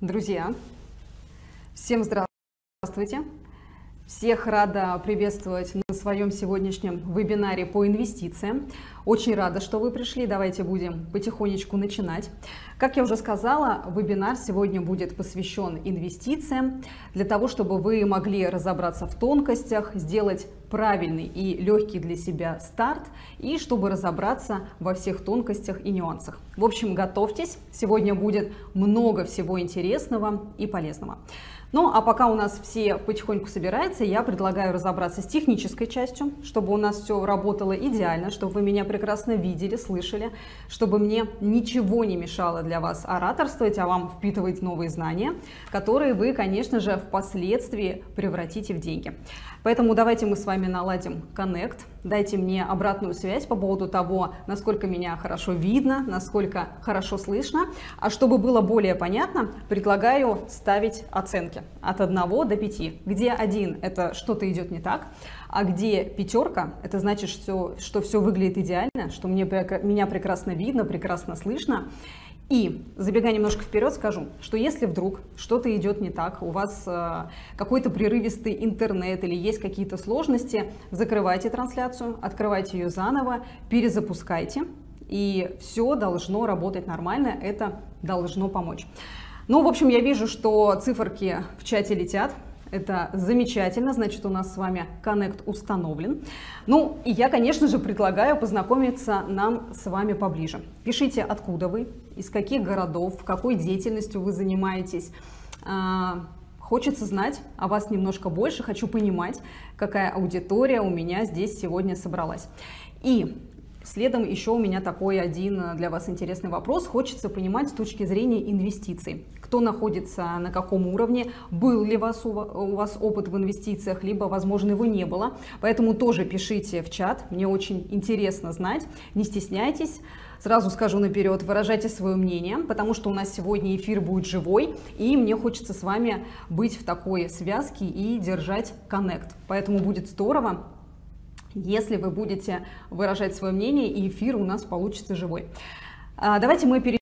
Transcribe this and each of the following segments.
Друзья, всем здравствуйте! Всех рада приветствовать своем сегодняшнем вебинаре по инвестициям. Очень рада, что вы пришли. Давайте будем потихонечку начинать. Как я уже сказала, вебинар сегодня будет посвящен инвестициям, для того, чтобы вы могли разобраться в тонкостях, сделать правильный и легкий для себя старт, и чтобы разобраться во всех тонкостях и нюансах. В общем, готовьтесь, сегодня будет много всего интересного и полезного. Ну, а пока у нас все потихоньку собираются, я предлагаю разобраться с технической частью, чтобы у нас все работало идеально, чтобы вы меня прекрасно видели, слышали, чтобы мне ничего не мешало для вас ораторствовать, а вам впитывать новые знания, которые вы, конечно же, впоследствии превратите в деньги. Поэтому давайте мы с вами наладим коннект, дайте мне обратную связь по поводу того, насколько меня хорошо видно, насколько хорошо слышно. А чтобы было более понятно, предлагаю ставить оценки от 1 до 5, где 1 это что-то идет не так, а где пятерка, это значит, что, что все выглядит идеально, что мне, меня прекрасно видно, прекрасно слышно. И, забегая немножко вперед, скажу, что если вдруг что-то идет не так, у вас э, какой-то прерывистый интернет или есть какие-то сложности, закрывайте трансляцию, открывайте ее заново, перезапускайте, и все должно работать нормально, это должно помочь. Ну, в общем, я вижу, что циферки в чате летят, это замечательно, значит, у нас с вами коннект установлен. Ну, и я, конечно же, предлагаю познакомиться нам с вами поближе. Пишите, откуда вы, из каких городов, какой деятельностью вы занимаетесь. А, хочется знать о вас немножко больше, хочу понимать, какая аудитория у меня здесь сегодня собралась. И Следом еще у меня такой один для вас интересный вопрос. Хочется понимать с точки зрения инвестиций кто находится на каком уровне, был ли вас, у вас опыт в инвестициях, либо, возможно, его не было. Поэтому тоже пишите в чат, мне очень интересно знать, не стесняйтесь. Сразу скажу наперед, выражайте свое мнение, потому что у нас сегодня эфир будет живой, и мне хочется с вами быть в такой связке и держать коннект. Поэтому будет здорово, если вы будете выражать свое мнение, и эфир у нас получится живой. А, давайте мы перейдем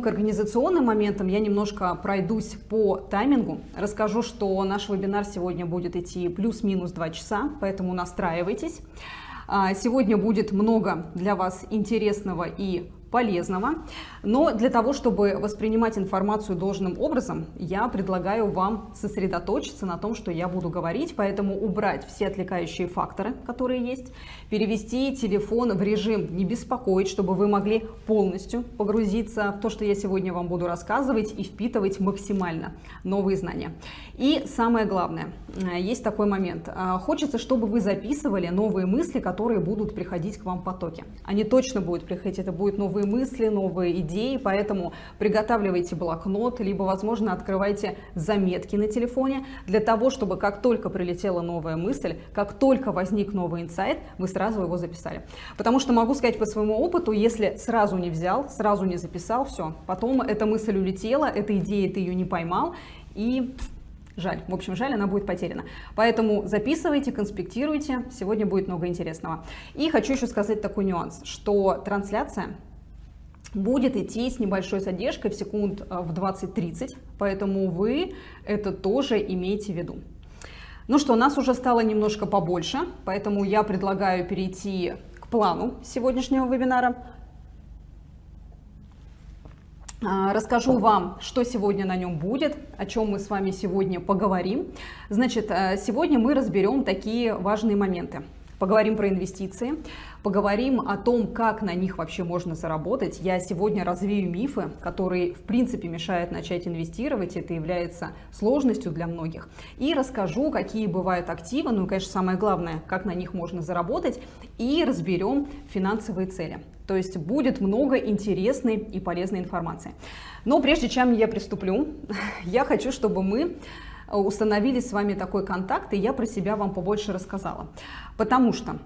к организационным моментам. Я немножко пройдусь по таймингу. Расскажу, что наш вебинар сегодня будет идти плюс-минус 2 часа, поэтому настраивайтесь. А, сегодня будет много для вас интересного и полезного. Но для того, чтобы воспринимать информацию должным образом, я предлагаю вам сосредоточиться на том, что я буду говорить, поэтому убрать все отвлекающие факторы, которые есть, перевести телефон в режим «не беспокоить», чтобы вы могли полностью погрузиться в то, что я сегодня вам буду рассказывать и впитывать максимально новые знания. И самое главное, э, есть такой момент. Э, хочется, чтобы вы записывали новые мысли, которые будут приходить к вам в потоке. Они точно будут приходить, это будут новые мысли, новые идеи, поэтому приготавливайте блокнот, либо, возможно, открывайте заметки на телефоне для того, чтобы как только прилетела новая мысль, как только возник новый инсайт, вы сразу его записали. Потому что могу сказать по своему опыту, если сразу не взял, сразу не записал, все, потом эта мысль улетела, эта идея, ты ее не поймал, и Жаль. В общем, жаль, она будет потеряна. Поэтому записывайте, конспектируйте. Сегодня будет много интересного. И хочу еще сказать такой нюанс, что трансляция будет идти с небольшой задержкой в секунд э, в 20-30, поэтому вы это тоже имейте в виду. Ну что, нас уже стало немножко побольше, поэтому я предлагаю перейти к плану сегодняшнего вебинара. А, расскажу вам, что сегодня на нем будет, о чем мы с вами сегодня поговорим. Значит, э, сегодня мы разберем такие важные моменты. Поговорим про инвестиции, поговорим о том, как на них вообще можно заработать. Я сегодня развею мифы, которые в принципе мешают начать инвестировать, это является сложностью для многих. И расскажу, какие бывают активы, ну и, конечно, самое главное, как на них можно заработать, и разберем финансовые цели. То есть будет много интересной и полезной информации. Но прежде чем я приступлю, я хочу, чтобы мы установили с вами такой контакт, и я про себя вам побольше рассказала. Потому что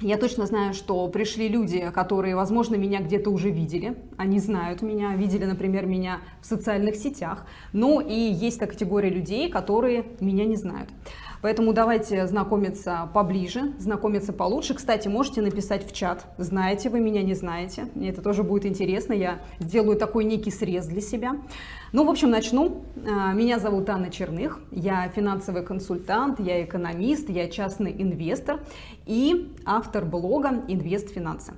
я точно знаю, что пришли люди, которые, возможно, меня где-то уже видели. Они знают меня, видели, например, меня в социальных сетях. Ну и есть та категория людей, которые меня не знают. Поэтому давайте знакомиться поближе, знакомиться получше. Кстати, можете написать в чат, знаете вы меня, не знаете. Мне это тоже будет интересно. Я сделаю такой некий срез для себя. Ну, в общем, начну. А, меня зовут Анна Черных. Я финансовый консультант, я экономист, я частный инвестор и автор блога «Инвест Финансы».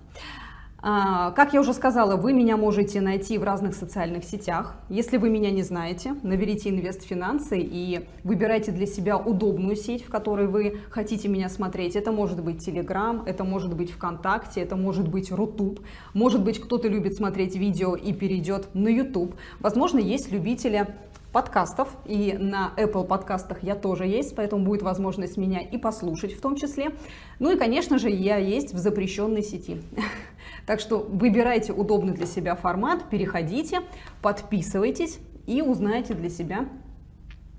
А, как я уже сказала, вы меня можете найти в разных социальных сетях. Если вы меня не знаете, наберите «Инвест Финансы» и выбирайте для себя удобную сеть, в которой вы хотите меня смотреть. Это может быть Telegram, это может быть ВКонтакте, это может быть Рутуб. Может быть, кто-то любит смотреть видео и перейдет на YouTube. Возможно, есть любители подкастов, и на Apple подкастах я тоже есть, поэтому будет возможность меня и послушать в том числе. Ну и, конечно же, я есть в запрещенной сети. Так что выбирайте удобный для себя формат, переходите, подписывайтесь и узнаете для себя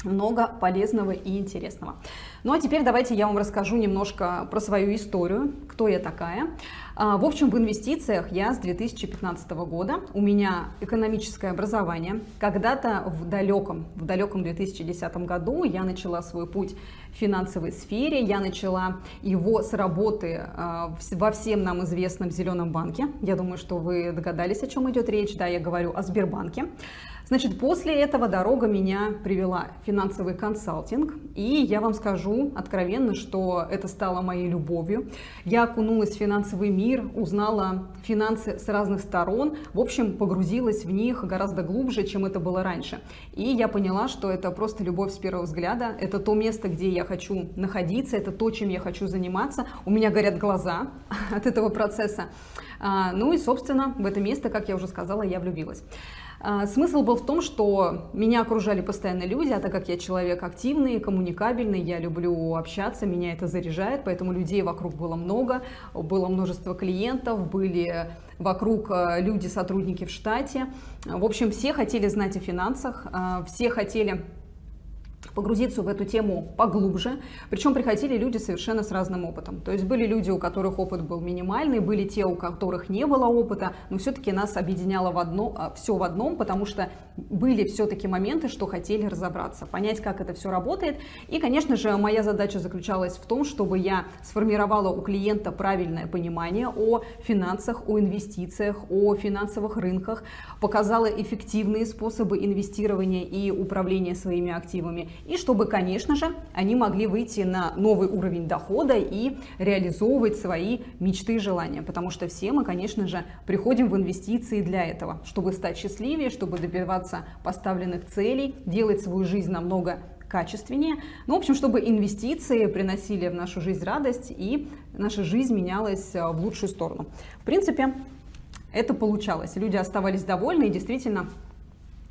много полезного и интересного. Ну а теперь давайте я вам расскажу немножко про свою историю, кто я такая. А, в общем, в инвестициях я с 2015 года. У меня экономическое образование. Когда-то в далеком, в далеком 2010 году я начала свой путь в финансовой сфере. Я начала его с работы а, во всем нам известном Зеленом банке. Я думаю, что вы догадались, о чем идет речь. Да, я говорю о Сбербанке. Значит, после этого дорога меня привела в финансовый консалтинг, и я вам скажу откровенно, что это стало моей любовью. Я окунулась в финансовый мир, узнала финансы с разных сторон, в общем, погрузилась в них гораздо глубже, чем это было раньше. И я поняла, что это просто любовь с первого взгляда, это то место, где я хочу находиться, это то, чем я хочу заниматься. У меня горят глаза от этого процесса. А, ну и, собственно, в это место, как я уже сказала, я влюбилась. А, смысл был в том, что меня окружали постоянно люди, а так как я человек активный, коммуникабельный, я люблю общаться, меня это заряжает, поэтому людей вокруг было много, было множество клиентов, были вокруг а, люди, сотрудники в штате. В общем, все хотели знать о финансах, а, все хотели погрузиться в эту тему поглубже. Причем приходили люди совершенно с разным опытом. То есть были люди, у которых опыт был минимальный, были те, у которых не было опыта, но все-таки нас объединяло в одно, а, все в одном, потому что были все-таки моменты, что хотели разобраться, понять, как это все работает. И, конечно же, моя задача заключалась в том, чтобы я сформировала у клиента правильное понимание о финансах, о инвестициях, о финансовых рынках, показала эффективные способы инвестирования и управления своими активами и чтобы, конечно же, они могли выйти на новый уровень дохода и реализовывать свои мечты и желания, потому что все мы, конечно же, приходим в инвестиции для этого, чтобы стать счастливее, чтобы добиваться поставленных целей, делать свою жизнь намного качественнее. Ну, в общем, чтобы инвестиции приносили в нашу жизнь радость и наша жизнь менялась э, в лучшую сторону. В принципе, это получалось. Люди оставались довольны и действительно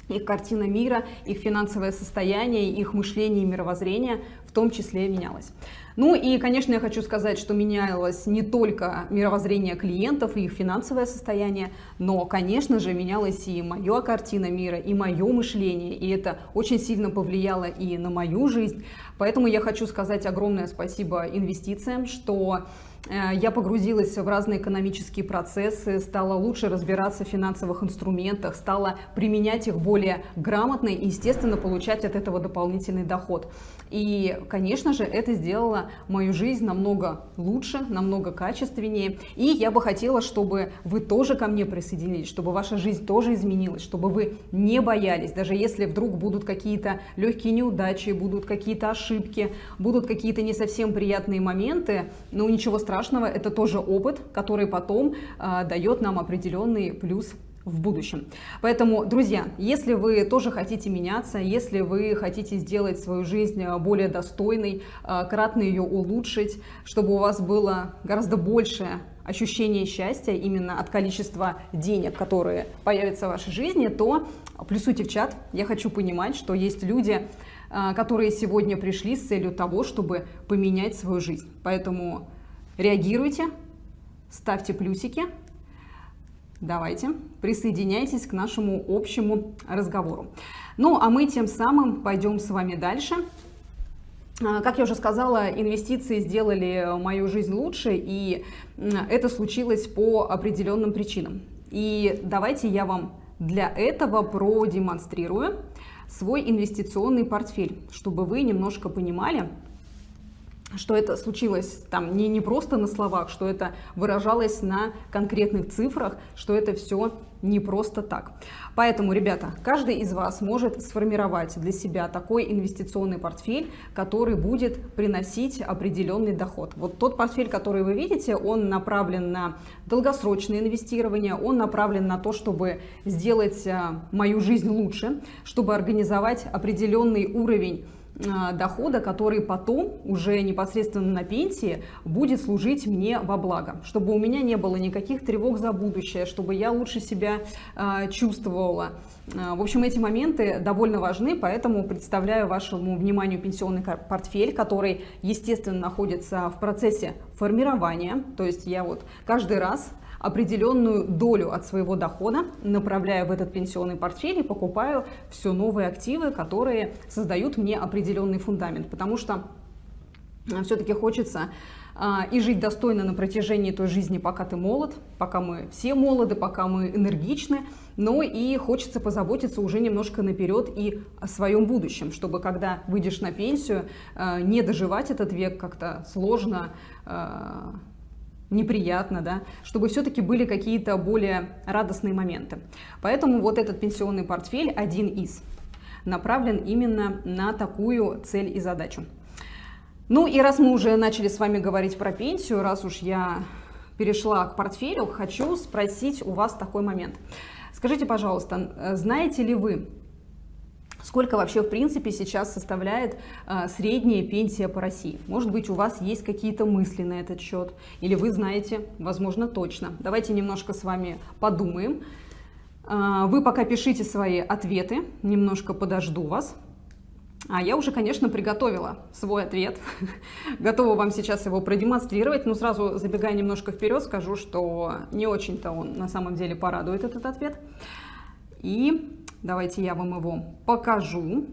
их картина мира, их финансовое состояние, их мышление и мировоззрение в том числе менялось. Ну и, конечно, я хочу сказать, что менялось не только мировоззрение клиентов и их финансовое состояние, но, конечно же, менялась и моя картина мира, и мое мышление, и это очень сильно повлияло и на мою жизнь. Поэтому я хочу сказать огромное спасибо инвестициям, что я погрузилась в разные экономические процессы, стала лучше разбираться в финансовых инструментах, стала применять их более грамотно и, естественно, получать от этого дополнительный доход. И, конечно же, это сделало мою жизнь намного лучше, намного качественнее. И я бы хотела, чтобы вы тоже ко мне присоединились, чтобы ваша жизнь тоже изменилась, чтобы вы не боялись, даже если вдруг будут какие-то легкие неудачи, будут какие-то ошибки, будут какие-то не совсем приятные моменты, но ничего страшного, это тоже опыт, который потом э, дает нам определенный плюс в будущем. Поэтому, друзья, если вы тоже хотите меняться, если вы хотите сделать свою жизнь э, более достойной, э, кратно ее улучшить, чтобы у вас было гораздо большее ощущение счастья именно от количества денег, которые появятся в вашей жизни, то плюсуйте в чат. Я хочу понимать, что есть люди, э, которые сегодня пришли с целью того, чтобы поменять свою жизнь. Поэтому реагируйте, ставьте плюсики, Давайте, присоединяйтесь к нашему общему разговору. Ну, а мы тем самым пойдем с вами дальше. А, как я уже сказала, инвестиции сделали мою жизнь лучше, и это случилось по определенным причинам. И давайте я вам для этого продемонстрирую свой инвестиционный портфель, чтобы вы немножко понимали, что это случилось там не, не просто на словах, что это выражалось на конкретных цифрах, что это все не просто так. Поэтому, ребята, каждый из вас может сформировать для себя такой инвестиционный портфель, который будет приносить определенный доход. Вот тот портфель, который вы видите, он направлен на долгосрочное инвестирование, он направлен на то, чтобы сделать а, мою жизнь лучше, чтобы организовать определенный уровень дохода, который потом уже непосредственно на пенсии будет служить мне во благо, чтобы у меня не было никаких тревог за будущее, чтобы я лучше себя э, чувствовала. А, в общем, эти моменты довольно важны, поэтому представляю вашему вниманию пенсионный портфель, который, естественно, находится в процессе формирования. То есть я вот каждый раз определенную долю от своего дохода направляю в этот пенсионный портфель и покупаю все новые активы, которые создают мне определенный фундамент. Потому что э, все-таки хочется а, и жить достойно на протяжении той жизни, пока ты молод, пока мы все молоды, пока мы энергичны, но и хочется позаботиться уже немножко наперед и о своем будущем, чтобы когда выйдешь на пенсию, э, не доживать этот век как-то сложно, э, неприятно, да, чтобы все-таки были какие-то более радостные моменты. Поэтому вот этот пенсионный портфель один из направлен именно на такую цель и задачу. Ну и раз мы уже начали с вами говорить про пенсию, раз уж я перешла к портфелю, хочу спросить у вас такой момент. Скажите, пожалуйста, знаете ли вы, Сколько вообще, в принципе, сейчас составляет э, средняя пенсия по России? Может быть, у вас есть какие-то мысли на этот счет? Или вы знаете, возможно, точно. Давайте немножко с вами подумаем. Э, вы пока пишите свои ответы, немножко подожду вас. А я уже, конечно, приготовила свой ответ. Готова вам сейчас его продемонстрировать, но сразу забегая немножко вперед, скажу, что не очень-то он на самом деле порадует этот ответ. И Давайте я вам его покажу,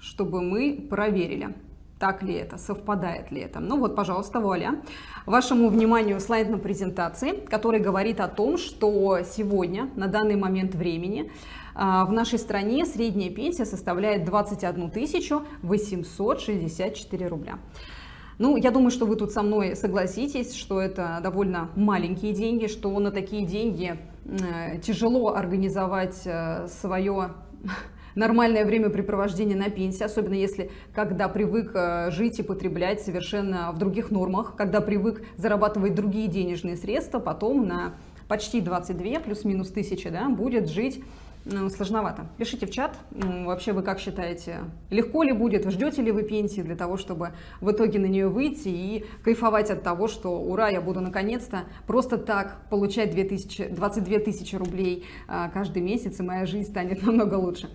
чтобы мы проверили, так ли это, совпадает ли это. Ну вот, пожалуйста, вуаля. Вашему вниманию слайд на презентации, который говорит о том, что сегодня, на данный момент времени, а, в нашей стране средняя пенсия составляет 21 864 рубля. Ну, я думаю, что вы тут со мной согласитесь, что это довольно маленькие деньги, что на такие деньги тяжело организовать э, свое нормальное времяпрепровождение на пенсии, особенно если когда привык э, жить и потреблять совершенно в других нормах, когда привык зарабатывать другие денежные средства, потом на почти 22 плюс-минус тысячи да, будет жить сложновато. Пишите в чат, вообще вы как считаете, легко ли будет, ждете ли вы пенсии для того, чтобы в итоге на нее выйти и кайфовать от того, что ура, я буду наконец-то просто так получать 2000, 22 тысячи рублей а, каждый месяц, и моя жизнь станет намного лучше.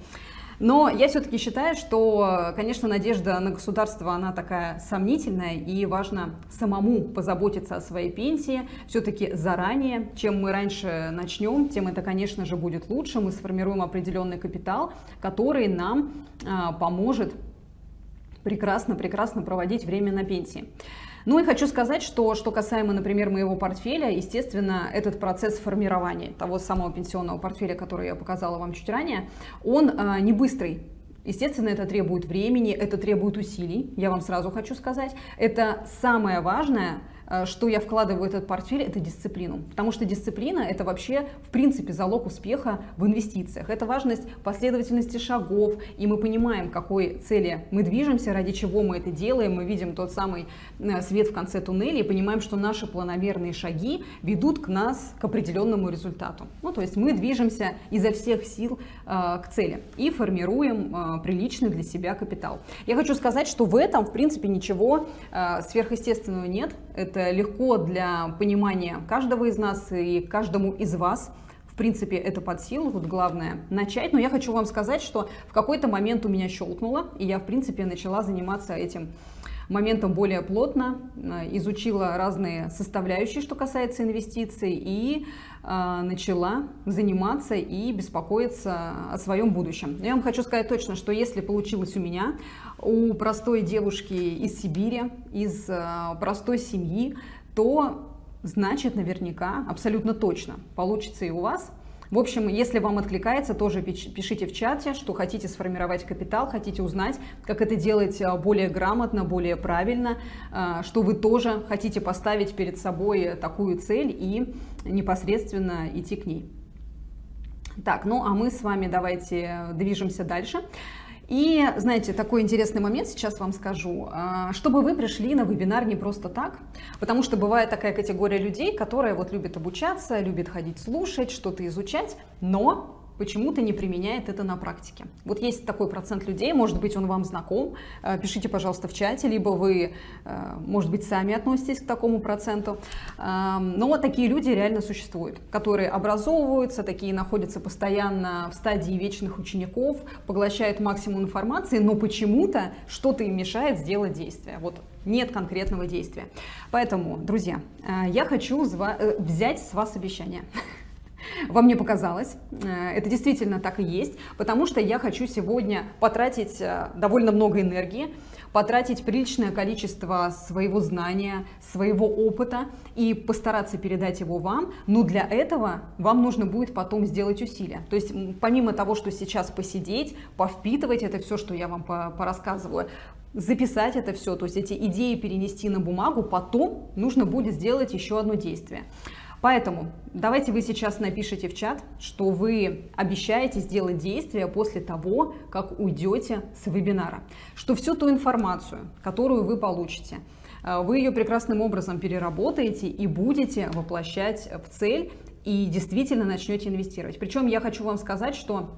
Но я все-таки считаю, что, конечно, надежда на государство, она такая сомнительная, и важно самому позаботиться о своей пенсии все-таки заранее. Чем мы раньше начнем, тем это, конечно же, будет лучше. Мы сформируем определенный капитал, который нам а, поможет прекрасно-прекрасно проводить время на пенсии. Ну и хочу сказать, что что касаемо, например, моего портфеля, естественно, этот процесс формирования того самого пенсионного портфеля, который я показала вам чуть ранее, он а, не быстрый. Естественно, это требует времени, это требует усилий, я вам сразу хочу сказать. Это самое важное, что я вкладываю в этот портфель, это дисциплину. Потому что дисциплина – это вообще, в принципе, залог успеха в инвестициях. Это важность последовательности шагов, и мы понимаем, какой цели мы движемся, ради чего мы это делаем. Мы видим тот самый э, свет в конце туннеля и понимаем, что наши планомерные шаги ведут к нас к определенному результату. Ну, то есть мы движемся изо всех сил э, к цели и формируем э, приличный для себя капитал. Я хочу сказать, что в этом, в принципе, ничего э, сверхъестественного нет. Это легко для понимания каждого из нас и каждому из вас. В принципе, это под силу, вот главное начать. Но я хочу вам сказать, что в какой-то момент у меня щелкнуло, и я, в принципе, начала заниматься этим моментом более плотно, э, изучила разные составляющие, что касается инвестиций, и э, начала заниматься и беспокоиться о своем будущем. Я вам хочу сказать точно, что если получилось у меня, у простой девушки из Сибири, из э, простой семьи, то значит наверняка, абсолютно точно получится и у вас. В общем, если вам откликается, тоже пишите в чате, что хотите сформировать капитал, хотите узнать, как это делать а, более грамотно, более правильно, а, что вы тоже хотите поставить перед собой такую цель и непосредственно идти к ней. Так, ну а мы с вами давайте движемся дальше. И, знаете, такой интересный момент сейчас вам скажу, а, чтобы вы пришли на вебинар не просто так, потому что бывает такая категория людей, которая вот любит обучаться, любит ходить слушать, что-то изучать, но почему-то не применяет это на практике. Вот есть такой процент людей, может быть, он вам знаком, э, пишите, пожалуйста, в чате, либо вы, э, может быть, сами относитесь к такому проценту. Эм, но такие люди реально существуют, которые образовываются, такие находятся постоянно в стадии вечных учеников, поглощают максимум информации, но почему-то что-то им мешает сделать действие. Вот нет конкретного действия. Поэтому, друзья, э, я хочу взять с вас обещание. Вам мне показалось, э, это действительно так и есть, потому что я хочу сегодня потратить э, довольно много энергии, потратить приличное количество своего знания, своего опыта и постараться передать его вам, но для этого вам нужно будет потом сделать усилия. То есть помимо того, что сейчас посидеть, повпитывать это все, что я вам порассказываю, записать это все, то есть эти идеи перенести на бумагу, потом нужно будет сделать еще одно действие. Поэтому давайте вы сейчас напишите в чат, что вы обещаете сделать действие после того, как уйдете с вебинара. Что всю ту информацию, которую вы получите, э, вы ее прекрасным образом переработаете и будете воплощать в цель и действительно начнете инвестировать. Причем я хочу вам сказать, что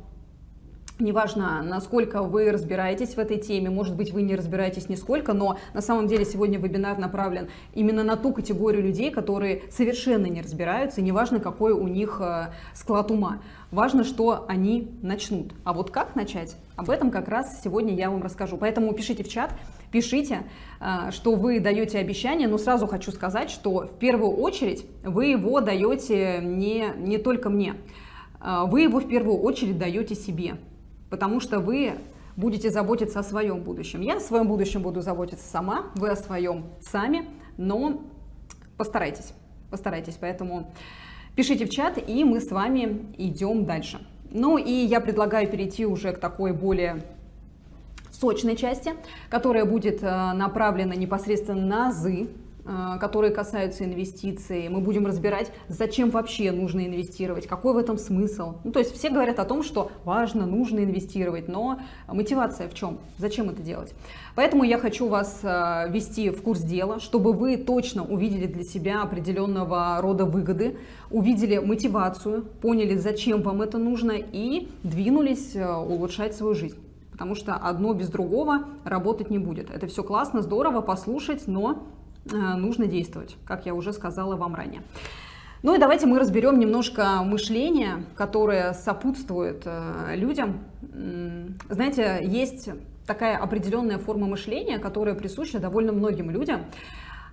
Неважно, насколько вы разбираетесь в этой теме, может быть, вы не разбираетесь нисколько, но на самом деле сегодня вебинар направлен именно на ту категорию людей, которые совершенно не разбираются, и неважно, какой у них э, склад ума. Важно, что они начнут. А вот как начать, об этом как раз сегодня я вам расскажу. Поэтому пишите в чат, пишите, э, что вы даете обещание, но сразу хочу сказать, что в первую очередь вы его даете не, не только мне, э, вы его в первую очередь даете себе потому что вы будете заботиться о своем будущем. Я о своем будущем буду заботиться сама, вы о своем сами, но постарайтесь, постарайтесь. Поэтому пишите в чат, и мы с вами идем дальше. Ну и я предлагаю перейти уже к такой более сочной части, которая будет э, направлена непосредственно на азы, Э, которые касаются инвестиций. Мы будем разбирать, зачем вообще нужно инвестировать, какой в этом смысл. Ну, то есть все говорят о том, что важно, нужно инвестировать, но мотивация в чем? Зачем это делать? Поэтому я хочу вас э, ввести в курс дела, чтобы вы точно увидели для себя определенного рода выгоды, увидели мотивацию, поняли, зачем вам это нужно и двинулись э, улучшать свою жизнь потому что одно без другого работать не будет. Это все классно, здорово послушать, но нужно действовать, как я уже сказала вам ранее. Ну и давайте мы разберем немножко мышление, которое сопутствует э, людям. Знаете, есть такая определенная форма мышления, которая присуща довольно многим людям.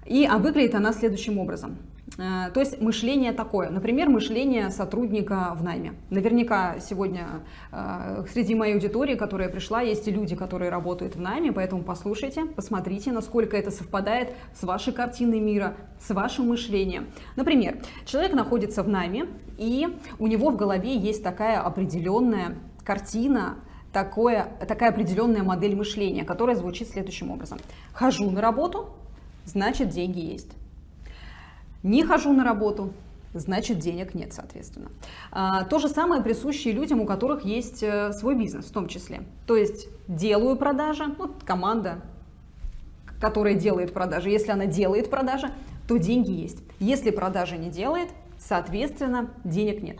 И а выглядит она следующим образом. Э, то есть мышление такое, например, мышление сотрудника в найме. Наверняка сегодня э, среди моей аудитории, которая пришла, есть и люди, которые работают в найме, поэтому послушайте, посмотрите, насколько это совпадает с вашей картиной мира, с вашим мышлением. Например, человек находится в найме, и у него в голове есть такая определенная картина, такое, такая определенная модель мышления, которая звучит следующим образом. Хожу на работу, значит деньги есть. Не хожу на работу, значит денег нет, соответственно. А, то же самое присущее людям, у которых есть э, свой бизнес в том числе. То есть делаю продажи, ну, команда, которая делает продажи, если она делает продажи, то деньги есть. Если продажи не делает, соответственно, денег нет.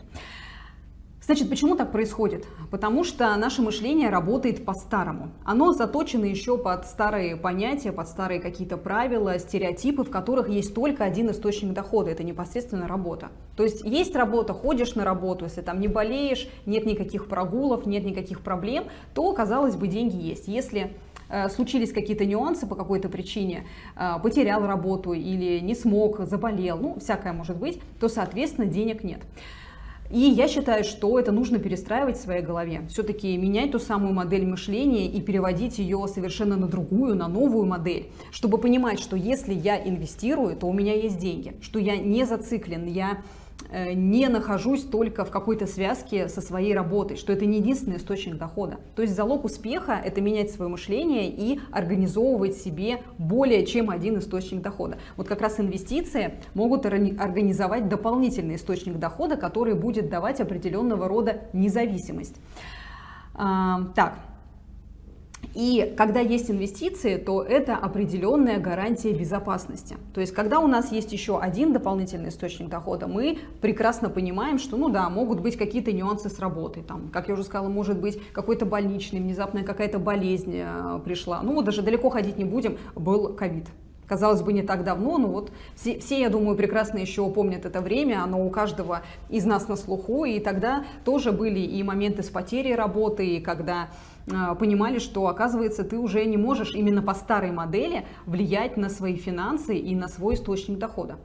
Значит, почему так происходит? Потому что наше мышление работает по-старому. Оно заточено еще под старые понятия, под старые какие-то правила, стереотипы, в которых есть только один источник дохода. Это непосредственно работа. То есть есть работа, ходишь на работу, если там не болеешь, нет никаких прогулов, нет никаких проблем, то, казалось бы, деньги есть. Если э, случились какие-то нюансы по какой-то причине, э, потерял работу или не смог, заболел, ну, всякое может быть, то, соответственно, денег нет. И я считаю, что это нужно перестраивать в своей голове. Все-таки менять ту самую модель мышления и переводить ее совершенно на другую, на новую модель, чтобы понимать, что если я инвестирую, то у меня есть деньги, что я не зациклен, я не нахожусь только в какой-то связке со своей работой, что это не единственный источник дохода. То есть залог успеха – это менять свое мышление и организовывать себе более чем один источник дохода. Вот как раз инвестиции могут организовать дополнительный источник дохода, который будет давать определенного рода независимость. А, так, и когда есть инвестиции, то это определенная гарантия безопасности. То есть, когда у нас есть еще один дополнительный источник дохода, мы прекрасно понимаем, что, ну да, могут быть какие-то нюансы с работой. Там, как я уже сказала, может быть какой-то больничный, внезапная какая-то болезнь э, пришла. Ну, даже далеко ходить не будем, был ковид. Казалось бы, не так давно, но вот все, все, я думаю, прекрасно еще помнят это время, оно у каждого из нас на слуху, и тогда тоже были и моменты с потерей работы, и когда понимали, что, оказывается, ты уже не можешь именно по старой модели влиять на свои финансы и на свой источник дохода.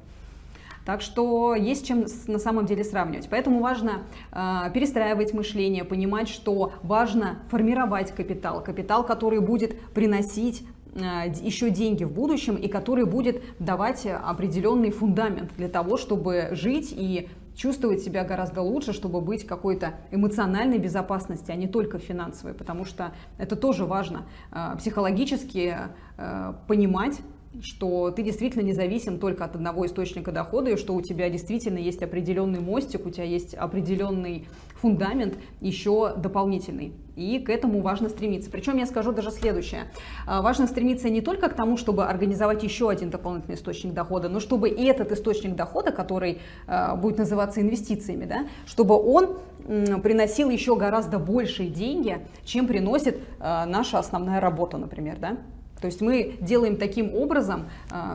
Так что есть чем на самом деле сравнивать. Поэтому важно э, перестраивать мышление, понимать, что важно формировать капитал, капитал, который будет приносить Э, еще деньги в будущем и который будет давать определенный фундамент для того, чтобы жить и чувствовать себя гораздо лучше, чтобы быть какой-то эмоциональной безопасности, а не только финансовой, потому что это тоже важно э, психологически э, понимать, что ты действительно не зависим только от одного источника дохода, и что у тебя действительно есть определенный мостик, у тебя есть определенный фундамент еще дополнительный. И к этому важно стремиться. Причем я скажу даже следующее. А, важно стремиться не только к тому, чтобы организовать еще один дополнительный источник дохода, но чтобы и этот источник дохода, который а, будет называться инвестициями, да, чтобы он приносил еще гораздо большие деньги, чем приносит а, наша основная работа, например. Да? То есть мы делаем таким образом,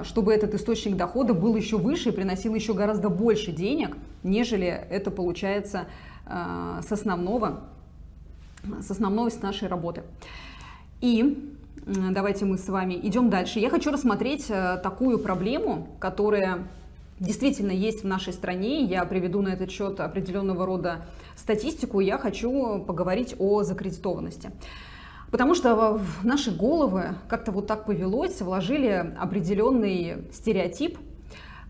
чтобы этот источник дохода был еще выше и приносил еще гораздо больше денег, нежели это получается с основного, с основной с нашей работы. И давайте мы с вами идем дальше. Я хочу рассмотреть а, такую проблему, которая действительно есть в нашей стране. Я приведу на этот счет определенного рода статистику. Я хочу поговорить о закредитованности. Потому что в наши головы как-то вот так повелось, вложили определенный стереотип,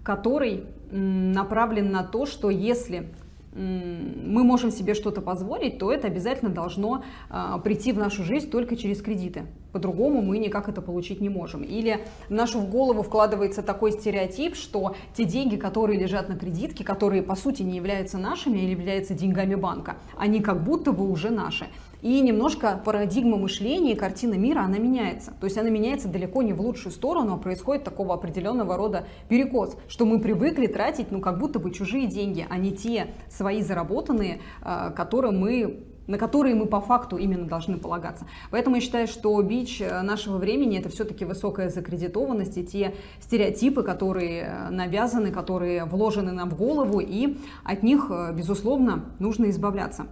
который направлен на то, что если мы можем себе что-то позволить, то это обязательно должно а, прийти в нашу жизнь только через кредиты. По-другому мы никак это получить не можем. Или в нашу голову вкладывается такой стереотип, что те деньги, которые лежат на кредитке, которые по сути не являются нашими или являются деньгами банка, они как будто бы уже наши. И немножко парадигма мышления и картина мира, она меняется. То есть она меняется далеко не в лучшую сторону, а происходит такого определенного рода перекос, что мы привыкли тратить, ну, как будто бы чужие деньги, а не те свои заработанные, а, которые мы на которые мы по факту именно должны полагаться. Поэтому я считаю, что бич нашего времени это все-таки высокая закредитованность и те стереотипы, которые навязаны, которые вложены нам в голову, и от них, безусловно, нужно избавляться.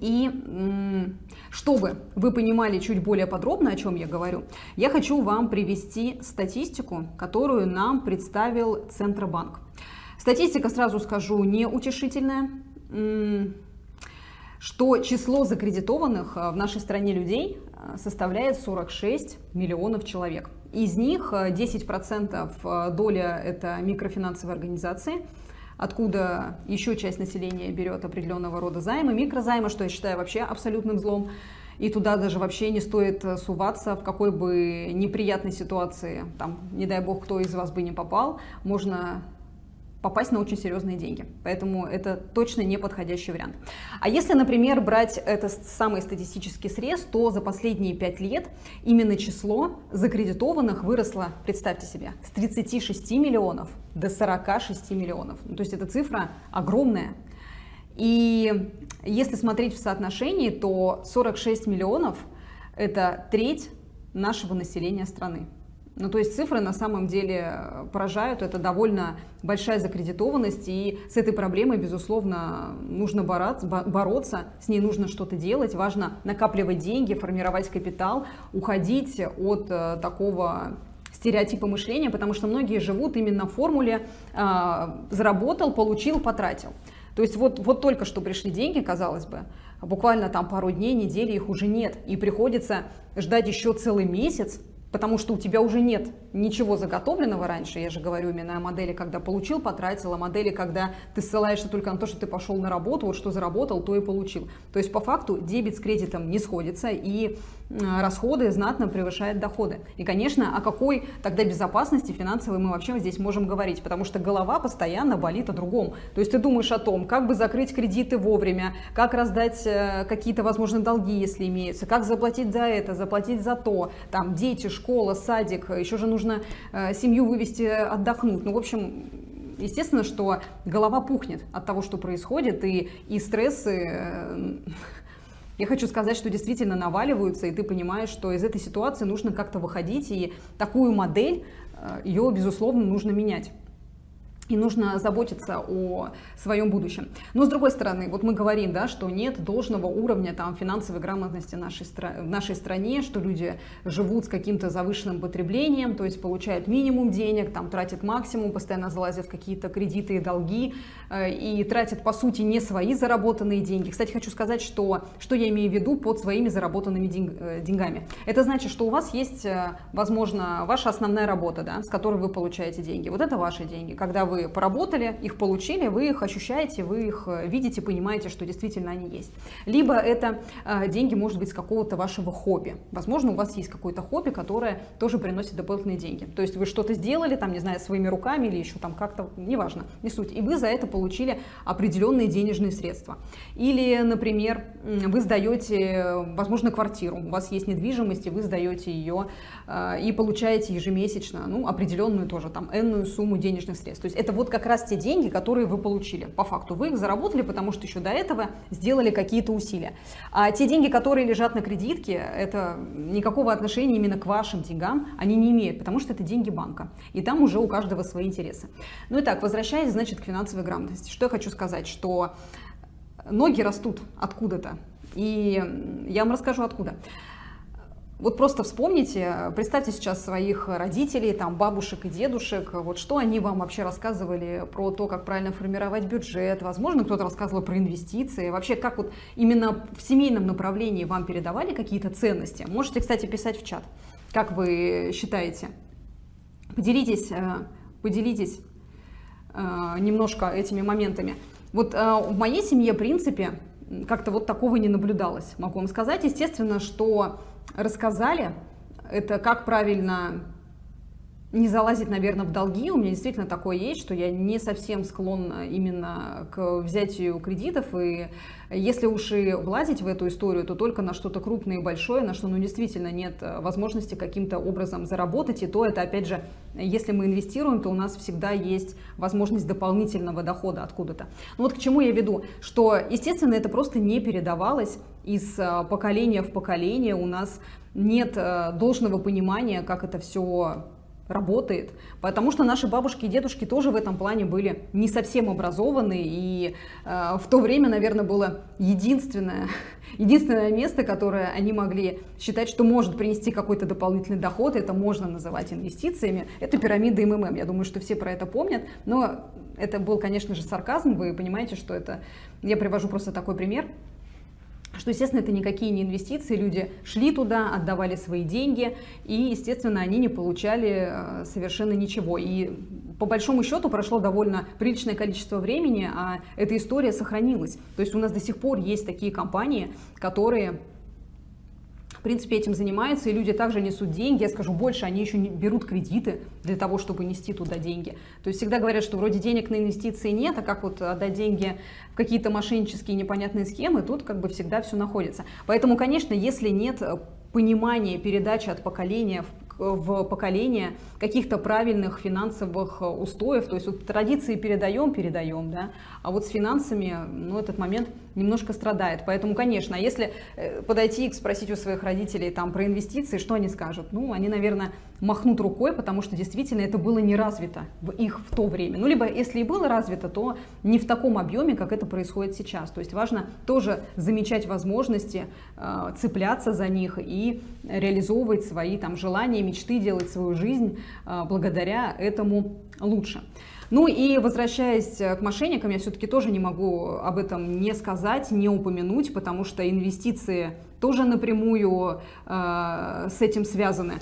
И чтобы вы понимали чуть более подробно, о чем я говорю, я хочу вам привести статистику, которую нам представил Центробанк. Статистика, сразу скажу, неутешительная, что число закредитованных э, в нашей стране людей э, составляет 46 миллионов человек. Из них 10% э, доля это микрофинансовые организации, откуда еще часть населения берет определенного рода займы, микрозаймы, что я считаю вообще абсолютным злом. И туда даже вообще не стоит э, суваться, в какой бы неприятной ситуации, там, не дай бог, кто из вас бы не попал, можно попасть на очень серьезные деньги. Поэтому это точно не подходящий вариант. А если, например, брать этот самый статистический срез, то за последние 5 лет именно число закредитованных выросло, представьте себе, с 36 миллионов до 46 миллионов. Ну, то есть эта цифра огромная. И если смотреть в соотношении, то 46 миллионов – это треть нашего населения страны. Ну, то есть цифры на самом деле э, поражают, это довольно большая закредитованность, и с этой проблемой, безусловно, нужно бороться, с ней нужно что-то делать, важно накапливать деньги, формировать капитал, уходить от э, такого стереотипа мышления, потому что многие живут именно в формуле э, «заработал, получил, потратил». То есть вот, вот только что пришли деньги, казалось бы, буквально там пару дней, недели их уже нет, и приходится ждать еще целый месяц, потому что у тебя уже нет ничего заготовленного раньше, я же говорю именно о модели, когда получил, потратил, о модели, когда ты ссылаешься только на то, что ты пошел на работу, вот что заработал, то и получил. То есть по факту дебет с кредитом не сходится, и расходы знатно превышают доходы. И, конечно, о какой тогда безопасности финансовой мы вообще здесь можем говорить, потому что голова постоянно болит о другом. То есть ты думаешь о том, как бы закрыть кредиты вовремя, как раздать э, какие-то, возможно, долги, если имеются, как заплатить за это, заплатить за то, там, дети, школа, садик, еще же нужно э, семью вывести отдохнуть. Ну, в общем, естественно, что голова пухнет от того, что происходит, и, и стрессы э, я хочу сказать, что действительно наваливаются, и ты понимаешь, что из этой ситуации нужно как-то выходить, и такую модель, э, ее, безусловно, нужно менять и нужно заботиться о своем будущем. Но с другой стороны, вот мы говорим, да, что нет должного уровня там, финансовой грамотности нашей в нашей стране, что люди живут с каким-то завышенным потреблением, то есть получают минимум денег, там, тратят максимум, постоянно залазят в какие-то кредиты и долги э, и тратят, по сути, не свои заработанные деньги. Кстати, хочу сказать, что, что я имею в виду под своими заработанными день, э, деньгами. Это значит, что у вас есть, э, возможно, ваша основная работа, да, с которой вы получаете деньги. Вот это ваши деньги. Когда вы поработали, их получили, вы их ощущаете, вы их э, видите, понимаете, что действительно они есть. Либо это э, деньги, может быть, с какого-то вашего хобби. Возможно, у вас есть какое-то хобби, которое тоже приносит дополнительные деньги. То есть вы что-то сделали, там, не знаю, своими руками или еще там как-то, неважно, не суть. И вы за это получили определенные денежные средства. Или, например, вы сдаете, возможно, квартиру, у вас есть недвижимость, и вы сдаете ее э, и получаете ежемесячно, ну, определенную тоже там энную сумму денежных средств. То есть это это вот как раз те деньги, которые вы получили. По факту вы их заработали, потому что еще до этого сделали какие-то усилия. А те деньги, которые лежат на кредитке, это никакого отношения именно к вашим деньгам они не имеют, потому что это деньги банка. И там уже у каждого свои интересы. Ну и так, возвращаясь, значит, к финансовой грамотности. Что я хочу сказать, что ноги растут откуда-то. И я вам расскажу откуда. Вот просто вспомните, представьте сейчас своих родителей, там, бабушек и дедушек, вот что они вам вообще рассказывали про то, как правильно формировать бюджет, возможно, кто-то рассказывал про инвестиции, вообще как вот именно в семейном направлении вам передавали какие-то ценности. Можете, кстати, писать в чат, как вы считаете. Поделитесь, э, поделитесь э, немножко этими моментами. Вот э, в моей семье, в принципе, как-то вот такого не наблюдалось, могу вам сказать. Естественно, что рассказали. Это как правильно не залазить, наверное, в долги. У меня действительно такое есть, что я не совсем склонна именно к взятию кредитов. И если уж и влазить в эту историю, то только на что-то крупное и большое, на что ну, действительно нет возможности каким-то образом заработать. И то это, опять же, если мы инвестируем, то у нас всегда есть возможность дополнительного дохода откуда-то. Ну вот к чему я веду, что, естественно, это просто не передавалось из э, поколения в поколение. У нас нет э, должного понимания, как это все работает, потому что наши бабушки и дедушки тоже в этом плане были не совсем образованы, и э, в то время, наверное, было единственное, единственное место, которое они могли считать, что может принести какой-то дополнительный доход, это можно называть инвестициями, это пирамида МММ. Я думаю, что все про это помнят, но это был, конечно же, сарказм, вы понимаете, что это... Я привожу просто такой пример что, естественно, это никакие не инвестиции, люди шли туда, отдавали свои деньги, и, естественно, они не получали э, совершенно ничего. И по большому счету прошло довольно приличное количество времени, а эта история сохранилась. То есть у нас до сих пор есть такие компании, которые в принципе, этим занимаются, и люди также несут деньги. Я скажу больше, они еще берут кредиты для того, чтобы нести туда деньги. То есть всегда говорят, что вроде денег на инвестиции нет, а как вот отдать деньги в какие-то мошеннические непонятные схемы, тут как бы всегда все находится. Поэтому, конечно, если нет понимания передачи от поколения в в поколение каких-то правильных финансовых устоев. То есть вот традиции передаем, передаем, да, а вот с финансами, ну, этот момент немножко страдает. Поэтому, конечно, если э, подойти и спросить у своих родителей там про инвестиции, что они скажут? Ну, они, наверное, махнут рукой, потому что действительно это было не развито в их в то время. Ну, либо если и было развито, то не в таком объеме, как это происходит сейчас. То есть важно тоже замечать возможности, э, цепляться за них и реализовывать свои там желания, мечты, делать свою жизнь э, благодаря этому лучше. Ну и возвращаясь к мошенникам, я все-таки тоже не могу об этом не сказать, не упомянуть, потому что инвестиции тоже напрямую э, с этим связаны.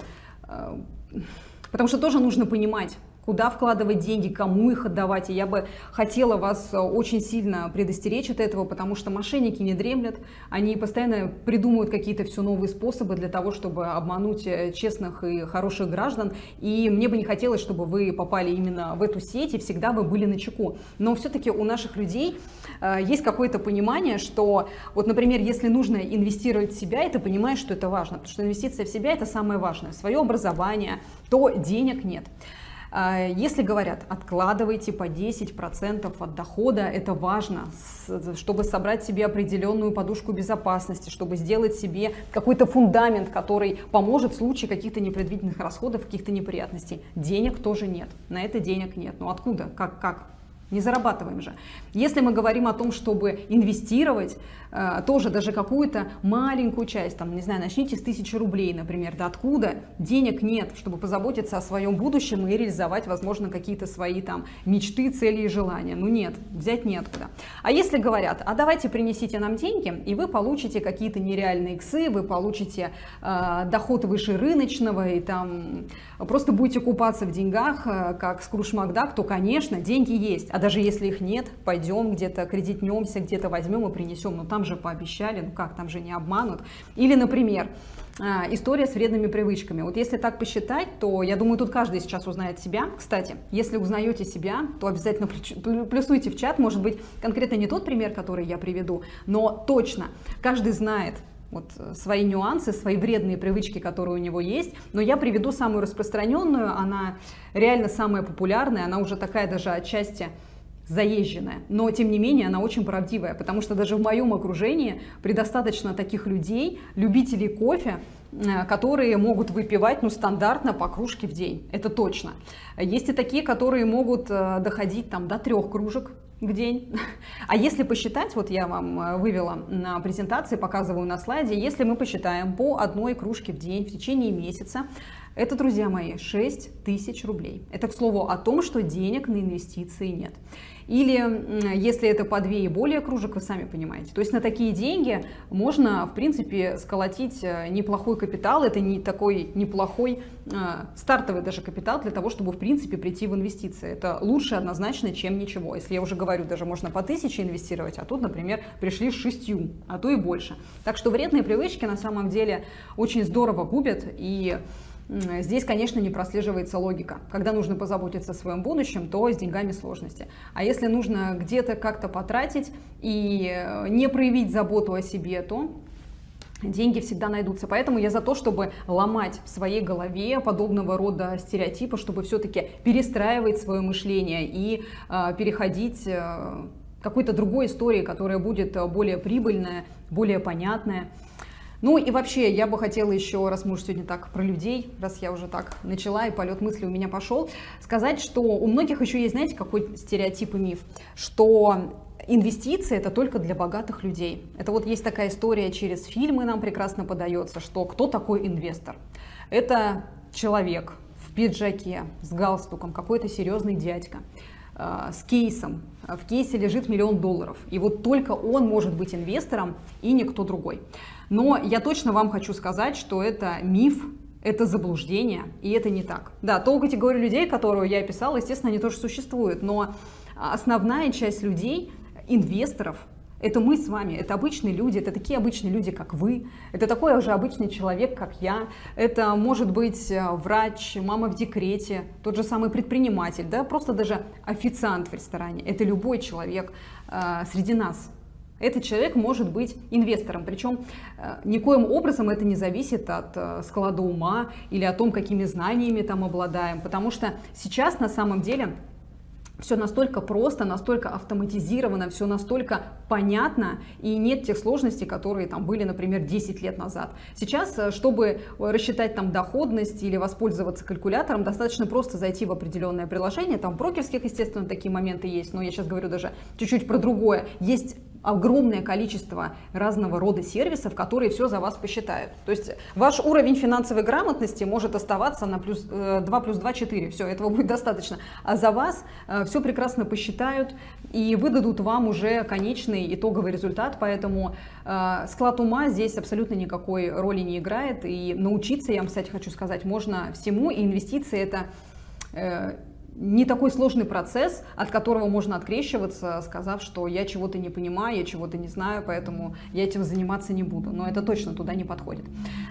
Потому что тоже нужно понимать, куда вкладывать деньги, кому их отдавать. И я бы хотела вас э, очень сильно предостеречь от этого, потому что мошенники не дремлят, они постоянно придумывают какие-то все новые способы для того, чтобы обмануть э, честных и хороших граждан. И мне бы не хотелось, чтобы вы попали именно в эту сеть и всегда бы были на чеку. Но все-таки у наших людей э, есть какое-то понимание, что вот, например, если нужно инвестировать в себя, и ты понимаешь, что это важно, потому что инвестиция в себя это самое важное, свое образование, то денег нет. А, если говорят, откладывайте по 10% от дохода, это важно, чтобы собрать себе определенную подушку безопасности, чтобы сделать себе какой-то фундамент, который поможет в случае каких-то непредвиденных расходов, каких-то неприятностей. Денег тоже нет, на это денег нет. Ну откуда? Как? как? Не зарабатываем же. Если мы говорим о том, чтобы инвестировать, э, тоже даже какую-то маленькую часть, там, не знаю, начните с тысячи рублей, например, да откуда денег нет, чтобы позаботиться о своем будущем и реализовать, возможно, какие-то свои там мечты, цели и желания. Ну нет, взять неоткуда. А если говорят, а давайте принесите нам деньги, и вы получите какие-то нереальные иксы, вы получите э, доход выше рыночного, и там просто будете купаться в деньгах, э, как Скруш Макдак, то, конечно, деньги есть. А даже если их нет, пойдем где-то кредитнемся, где-то возьмем и принесем. Ну там же пообещали, ну как, там же не обманут. Или, например, а, история с вредными привычками. Вот если так посчитать, то я думаю, тут каждый сейчас узнает себя. Кстати, если узнаете себя, то обязательно плюсуйте в чат. Может быть, конкретно не тот пример, который я приведу, но точно каждый знает, вот свои нюансы, свои вредные привычки, которые у него есть. Но я приведу самую распространенную, она реально самая популярная, она уже такая даже отчасти заезженная, но тем не менее она очень правдивая, потому что даже в моем окружении предостаточно таких людей, любителей кофе, э, которые могут выпивать ну, стандартно по кружке в день, это точно. Есть и такие, которые могут э, доходить там, до трех кружек в день. А если посчитать, вот я вам э, вывела на презентации, показываю на слайде, если мы посчитаем по одной кружке в день в течение месяца, это, друзья мои, 6 тысяч рублей. Это, к слову, о том, что денег на инвестиции нет. Или если это по две и более кружек, вы сами понимаете. То есть на такие деньги можно, в принципе, сколотить э, неплохой капитал. Это не такой неплохой э, стартовый даже капитал для того, чтобы, в принципе, прийти в инвестиции. Это лучше однозначно, чем ничего. Если я уже говорю, даже можно по тысяче инвестировать, а тут, например, пришли с шестью, а то и больше. Так что вредные привычки на самом деле очень здорово губят и Здесь, конечно, не прослеживается логика. Когда нужно позаботиться о своем будущем, то с деньгами сложности. А если нужно где-то как-то потратить и э, не проявить заботу о себе, то деньги всегда найдутся. Поэтому я за то, чтобы ломать в своей голове подобного рода стереотипы, чтобы все-таки перестраивать свое мышление и э, переходить э, к какой-то другой истории, которая будет более прибыльная, более понятная. Ну и вообще, я бы хотела еще, раз мы уже сегодня так про людей, раз я уже так начала и полет мысли у меня пошел, сказать, что у многих еще есть, знаете, какой стереотип и миф, что инвестиции это только для богатых людей. Это вот есть такая история через фильмы нам прекрасно подается, что кто такой инвестор? Это человек в пиджаке, с галстуком, какой-то серьезный дядька, э, с кейсом. В кейсе лежит миллион долларов. И вот только он может быть инвестором и никто другой. Но я точно вам хочу сказать, что это миф, это заблуждение, и это не так. Да, ту категорию людей, которую я описала, естественно, они тоже существуют, но основная часть людей, инвесторов, это мы с вами, это обычные люди, это такие обычные люди, как вы, это такой же обычный человек, как я, это может быть э, врач, мама в декрете, тот же самый предприниматель, да, просто даже официант в ресторане, это любой человек э, среди нас, этот человек может быть инвестором, причем э, никоим образом это не зависит от э, склада ума или о том, какими знаниями там обладаем, потому что сейчас на самом деле все настолько просто, настолько автоматизировано, все настолько понятно, и нет тех сложностей, которые там были, например, 10 лет назад. Сейчас, э, чтобы рассчитать там доходность или воспользоваться калькулятором, достаточно просто зайти в определенное приложение, там брокерских, естественно, такие моменты есть, но я сейчас говорю даже чуть-чуть про другое. Есть огромное количество разного рода сервисов, которые все за вас посчитают. То есть ваш уровень финансовой грамотности может оставаться на плюс 2 э, плюс 2 4, все, этого будет достаточно. А за вас э, все прекрасно посчитают и выдадут вам уже конечный итоговый результат, поэтому э, склад ума здесь абсолютно никакой роли не играет. И научиться, я вам, кстати, хочу сказать, можно всему, и инвестиции это не такой сложный процесс, от которого можно открещиваться, сказав, что я чего-то не понимаю, я чего-то не знаю, поэтому я этим заниматься не буду. Но это точно туда не подходит.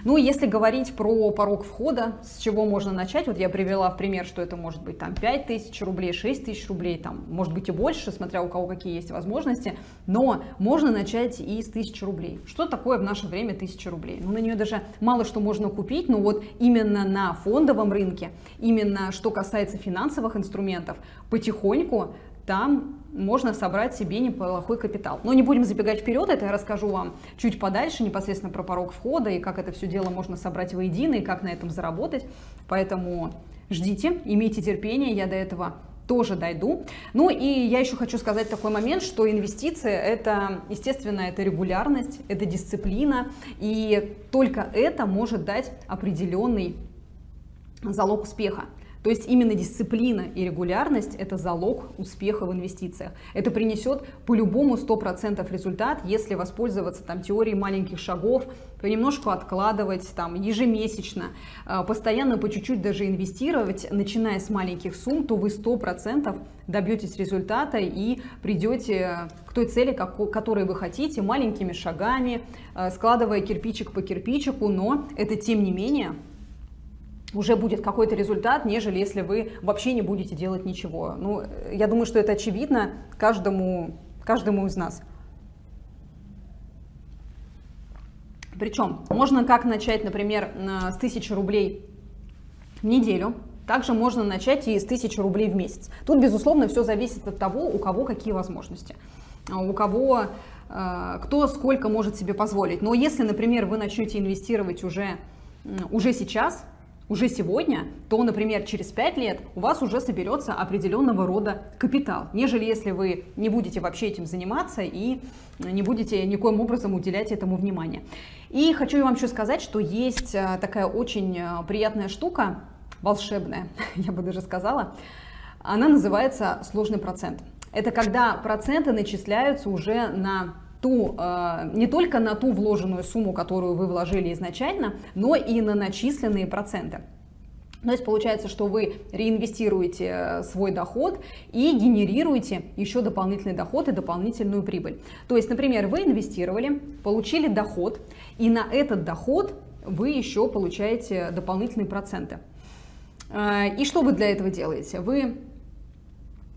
Ну, если говорить про порог входа, с чего можно начать, вот я привела в пример, что это может быть там 5 тысяч рублей, 6 тысяч рублей, там, может быть и больше, смотря у кого какие есть возможности, но можно начать и с 1000 рублей. Что такое в наше время 1000 рублей? Ну, на нее даже мало что можно купить, но вот именно на фондовом рынке, именно что касается финансовых инструментов, потихоньку там можно собрать себе неплохой капитал. Но не будем забегать вперед, это я расскажу вам чуть подальше, непосредственно про порог входа и как это все дело можно собрать воедино и как на этом заработать. Поэтому ждите, имейте терпение, я до этого тоже дойду. Ну и я еще хочу сказать такой момент, что инвестиции это, естественно, это регулярность, это дисциплина, и только это может дать определенный залог успеха. То есть именно дисциплина и регулярность – это залог успеха в инвестициях. Это принесет по-любому 100% результат, если воспользоваться там, теорией маленьких шагов, понемножку откладывать там, ежемесячно, а, постоянно по чуть-чуть даже инвестировать, начиная с маленьких сумм, то вы 100% добьетесь результата и придете к той цели, которой вы хотите, маленькими шагами, а, складывая кирпичик по кирпичику, но это тем не менее уже будет какой-то результат, нежели если вы вообще не будете делать ничего. Ну, я думаю, что это очевидно каждому, каждому из нас. Причем можно как начать, например, с 1000 рублей в неделю, также можно начать и с 1000 рублей в месяц. Тут, безусловно, все зависит от того, у кого какие возможности, у кого э, кто сколько может себе позволить. Но если, например, вы начнете инвестировать уже, уже сейчас, уже сегодня, то, например, через 5 лет у вас уже соберется определенного рода капитал, нежели если вы не будете вообще этим заниматься и не будете никоим образом уделять этому внимание. И хочу вам еще сказать, что есть э, такая очень э, приятная штука, волшебная, я бы даже сказала, она называется сложный процент. Это когда проценты начисляются уже на ту, э, не только на ту вложенную сумму, которую вы вложили изначально, но и на начисленные проценты. То есть получается, что вы реинвестируете э, свой доход и генерируете еще дополнительный доход и дополнительную прибыль. То есть, например, вы инвестировали, получили доход, и на этот доход вы еще получаете дополнительные проценты. Э, и что вы для этого делаете? Вы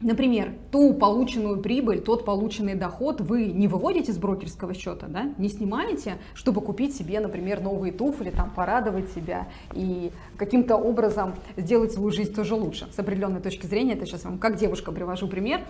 Например, ту полученную прибыль, тот полученный доход вы не выводите с брокерского счета, да, не снимаете, чтобы купить себе, например, новые туфли, там, порадовать себя и каким-то образом сделать свою жизнь тоже лучше. С определенной точки зрения, это сейчас вам как девушка привожу пример.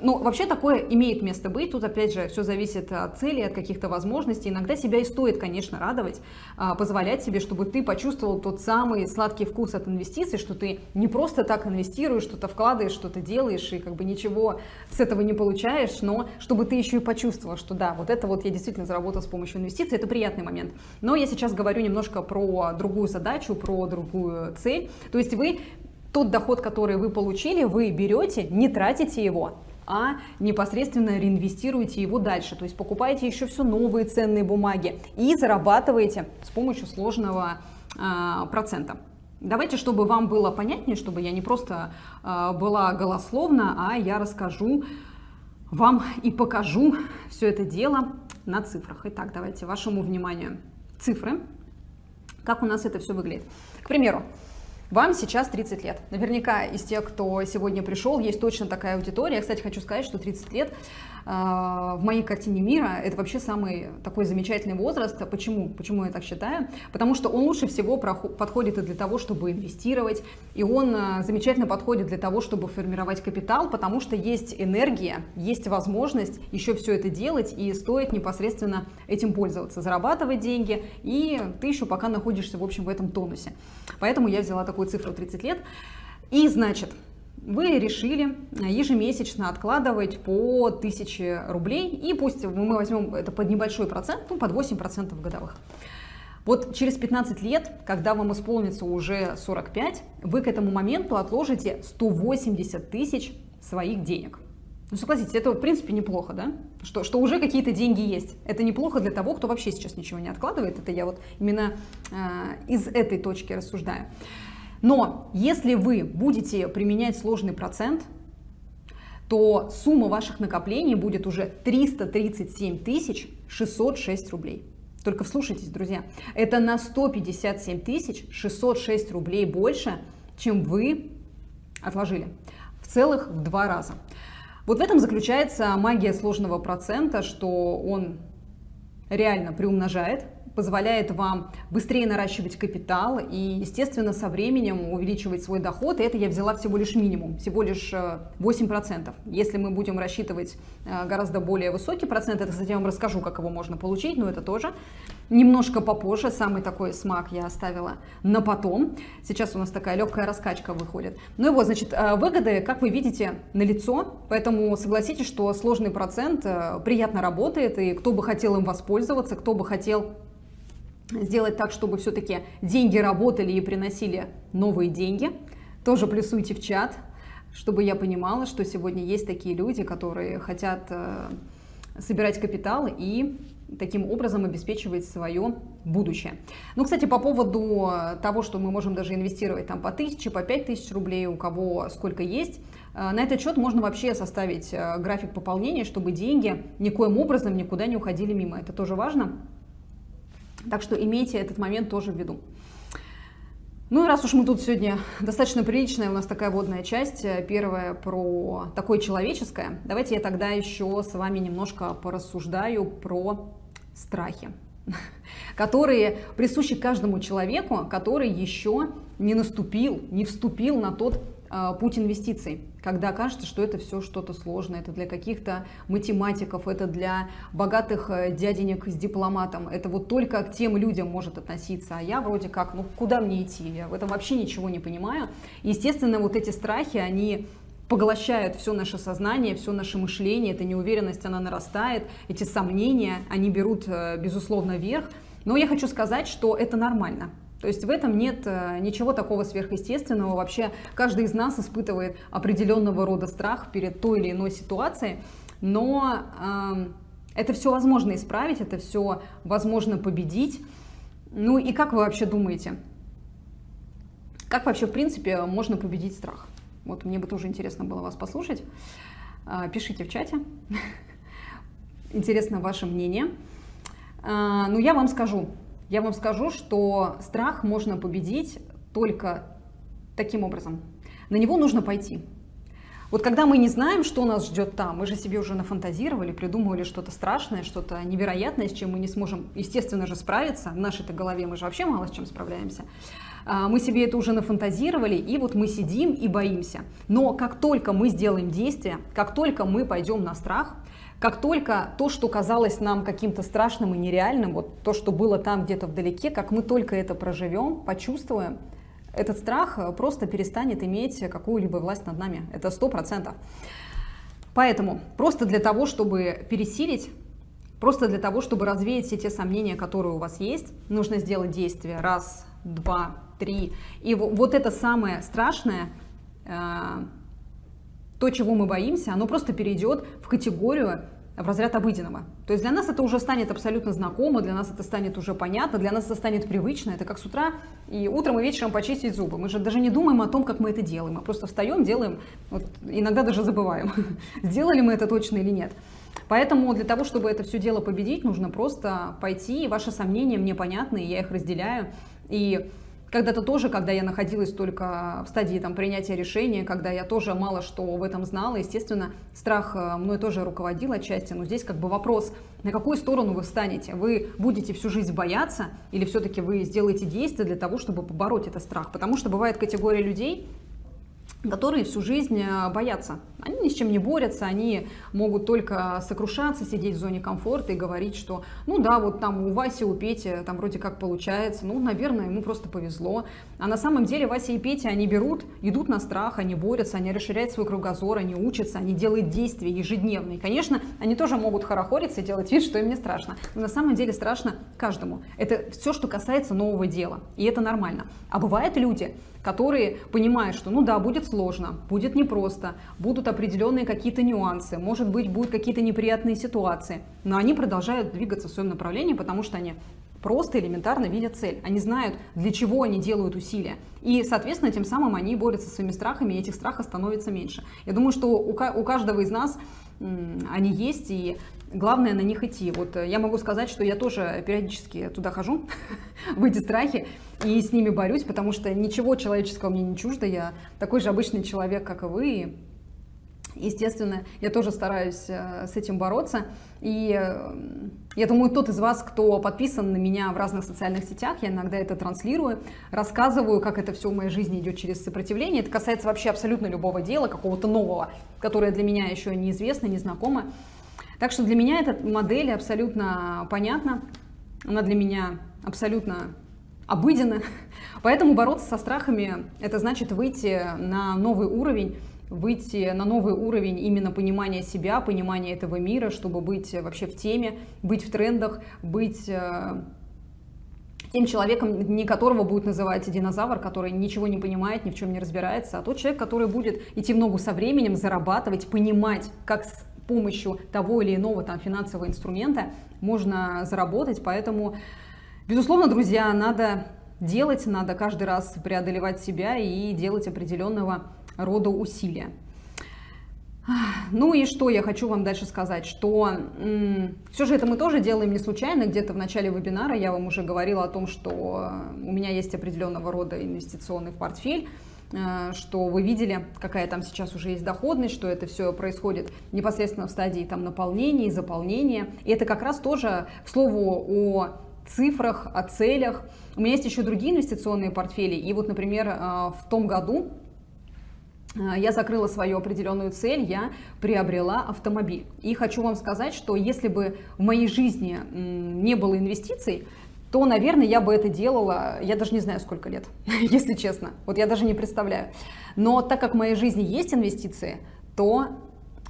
Ну, вообще такое имеет место быть. Тут, опять же, все зависит от цели, от каких-то возможностей. Иногда себя и стоит, конечно, радовать, а, позволять себе, чтобы ты почувствовал тот самый сладкий вкус от инвестиций, что ты не просто так инвестируешь, что-то вкладываешь, что-то делаешь, и как бы ничего с этого не получаешь, но чтобы ты еще и почувствовал, что да, вот это вот я действительно заработал с помощью инвестиций, это приятный момент. Но я сейчас говорю немножко про другую задачу, про другую цель. То есть вы тот доход, который вы получили, вы берете, не тратите его, а непосредственно реинвестируете его дальше. То есть покупаете еще все новые ценные бумаги и зарабатываете с помощью сложного э, процента. Давайте, чтобы вам было понятнее, чтобы я не просто э, была голословна, а я расскажу вам и покажу все это дело на цифрах. Итак, давайте вашему вниманию цифры, как у нас это все выглядит. К примеру, вам сейчас 30 лет. Наверняка из тех, кто сегодня пришел, есть точно такая аудитория. Я, кстати, хочу сказать, что 30 лет в моей картине мира это вообще самый такой замечательный возраст. Почему? Почему я так считаю? Потому что он лучше всего подходит и для того, чтобы инвестировать, и он э, замечательно подходит для того, чтобы формировать капитал, потому что есть энергия, есть возможность еще все это делать, и стоит непосредственно этим пользоваться, зарабатывать деньги, и ты еще пока находишься, в общем, в этом тонусе. Поэтому я взяла такую цифру 30 лет. И, значит, вы решили ежемесячно откладывать по 1000 рублей, и пусть мы возьмем это под небольшой процент, ну, под 8% годовых. Вот через 15 лет, когда вам исполнится уже 45, вы к этому моменту отложите 180 тысяч своих денег. Ну, согласитесь, это в принципе неплохо, да? Что, что уже какие-то деньги есть. Это неплохо для того, кто вообще сейчас ничего не откладывает. Это я вот именно э, из этой точки рассуждаю. Но если вы будете применять сложный процент, то сумма ваших накоплений будет уже 337 606 рублей. Только вслушайтесь, друзья, это на 157 606 рублей больше, чем вы отложили. В целых в два раза. Вот в этом заключается магия сложного процента, что он реально приумножает позволяет вам быстрее наращивать капитал и, естественно, со временем увеличивать свой доход. И это я взяла всего лишь минимум, всего лишь 8%. Э, Если мы будем рассчитывать э, гораздо более высокий процент, это, кстати, я вам расскажу, как его можно получить, но это тоже немножко попозже. Самый такой смак я оставила на потом. Сейчас у нас такая легкая раскачка выходит. Ну и вот, значит, э, выгоды, как вы видите, на лицо, поэтому согласитесь, что сложный процент приятно работает, и кто бы хотел им воспользоваться, кто бы хотел сделать так, чтобы все-таки деньги работали и приносили новые деньги. Тоже плюсуйте в чат, чтобы я понимала, что сегодня есть такие люди, которые хотят э, собирать капитал и таким образом обеспечивать свое будущее. Ну, кстати, по поводу того, что мы можем даже инвестировать там по тысяче, по пять тысяч рублей, у кого сколько есть, э, на этот счет можно вообще составить э, график пополнения, чтобы деньги никоим образом никуда не уходили мимо. Это тоже важно. Так что имейте этот момент тоже в виду. Ну и раз уж мы тут сегодня достаточно приличная у нас такая водная часть, э, первая про такое человеческое, давайте я тогда еще с вами немножко порассуждаю про страхи, которые присущи каждому человеку, который еще не наступил, не вступил на тот путь инвестиций, когда кажется, что это все что-то сложное, это для каких-то математиков, это для богатых э, дяденек с дипломатом, это вот только к тем людям может относиться, а я вроде как, ну куда мне идти, я в этом вообще ничего не понимаю. Естественно, вот эти страхи, они поглощают все наше сознание, все наше мышление, эта неуверенность, она нарастает, эти сомнения, они берут, э, безусловно, верх. Но я хочу сказать, что это нормально. То есть в этом нет э, ничего такого сверхъестественного. Вообще каждый из нас испытывает определенного рода страх перед той или иной ситуацией, но э, это все возможно исправить, это все возможно победить. Ну и как вы вообще думаете, как вообще в принципе можно победить страх? Вот мне бы тоже интересно было вас послушать. Э, пишите в чате. Интересно ваше мнение. Э, ну я вам скажу, я вам скажу, что страх можно победить только таким образом. На него нужно пойти. Вот когда мы не знаем, что нас ждет там, мы же себе уже нафантазировали, придумывали что-то страшное, что-то невероятное, с чем мы не сможем, естественно же, справиться. В нашей-то голове мы же вообще мало с чем справляемся. А, мы себе это уже нафантазировали, и вот мы сидим и боимся. Но как только мы сделаем действие, как только мы пойдем на страх, как только то, что казалось нам каким-то страшным и нереальным, вот то, что было там где-то вдалеке, как мы только это проживем, почувствуем, этот страх э, просто перестанет иметь какую-либо власть над нами. Это сто процентов. Поэтому просто для того, чтобы пересилить, просто для того, чтобы развеять все те сомнения, которые у вас есть, нужно сделать действие раз, два, три. И вот это самое страшное, э, то, чего мы боимся, оно просто перейдет в категорию в разряд обыденного. То есть для нас это уже станет абсолютно знакомо, для нас это станет уже понятно, для нас это станет привычно. Это как с утра и утром и вечером почистить зубы. Мы же даже не думаем о том, как мы это делаем. Мы просто встаем, делаем, вот, иногда даже забываем, сделали мы это точно или нет. Поэтому для того, чтобы это все дело победить, нужно просто пойти, ваши сомнения мне понятны, я их разделяю. И когда-то тоже, когда я находилась только в стадии там, принятия решения, когда я тоже мало что в этом знала, естественно, страх э, мной тоже руководил отчасти, но здесь как бы вопрос, на какую сторону вы встанете? Вы будете всю жизнь бояться или все-таки вы сделаете действия для того, чтобы побороть этот страх? Потому что бывает категория людей, которые всю жизнь э, боятся. Они ни с чем не борются, они могут только сокрушаться, сидеть в зоне комфорта и говорить, что ну да, вот там у Васи, у Пети там вроде как получается, ну, наверное, ему просто повезло. А на самом деле Вася и Петя, они берут, идут на страх, они борются, они расширяют свой кругозор, они учатся, они делают действия ежедневные. Конечно, они тоже могут хорохориться и делать вид, что им не страшно. Но на самом деле страшно каждому. Это все, что касается нового дела. И это нормально. А бывают люди, которые понимают, что ну да, будет сложно, будет непросто, будут определенные какие-то нюансы, может быть, будут какие-то неприятные ситуации, но они продолжают двигаться в своем направлении, потому что они просто элементарно видят цель. Они знают, для чего они делают усилия. И, соответственно, тем самым они борются со своими страхами, и этих страхов становится меньше. Я думаю, что у каждого из нас они есть, и главное на них идти. Вот э, я могу сказать, что я тоже периодически туда хожу, в эти страхи, и с ними борюсь, потому что ничего человеческого мне не чуждо, я такой же обычный человек, как и вы, Естественно, я тоже стараюсь э, с этим бороться. И э, я думаю, тот из вас, кто подписан на меня в разных социальных сетях, я иногда это транслирую, рассказываю, как это все в моей жизни идет через сопротивление. Это касается вообще абсолютно любого дела, какого-то нового, которое для меня еще неизвестно, незнакомо. Так что для меня эта модель абсолютно понятна. Она для меня абсолютно обыденна. Поэтому бороться со страхами – это значит выйти на новый уровень, выйти на новый уровень именно понимания себя, понимания этого мира, чтобы быть вообще в теме, быть в трендах, быть э, тем человеком, не которого будет называть динозавр, который ничего не понимает, ни в чем не разбирается, а тот человек, который будет идти в ногу со временем, зарабатывать, понимать, как помощью того или иного там, финансового инструмента можно заработать. Поэтому, безусловно, друзья, надо делать, надо каждый раз преодолевать себя и делать определенного рода усилия. Ну и что я хочу вам дальше сказать, что все же это мы тоже делаем не случайно. Где-то в начале вебинара я вам уже говорила о том, что у меня есть определенного рода инвестиционный портфель, что вы видели, какая там сейчас уже есть доходность, что это все происходит непосредственно в стадии там наполнения и заполнения. И это как раз тоже, к слову, о цифрах, о целях. У меня есть еще другие инвестиционные портфели. И вот, например, э, в том году Э, я закрыла свою определенную цель, я приобрела автомобиль. И хочу вам сказать, что если бы в моей жизни не было инвестиций, то, наверное, я бы это делала, я даже не знаю, сколько лет, если честно. Вот я даже не представляю. Но так как в моей жизни есть инвестиции, то,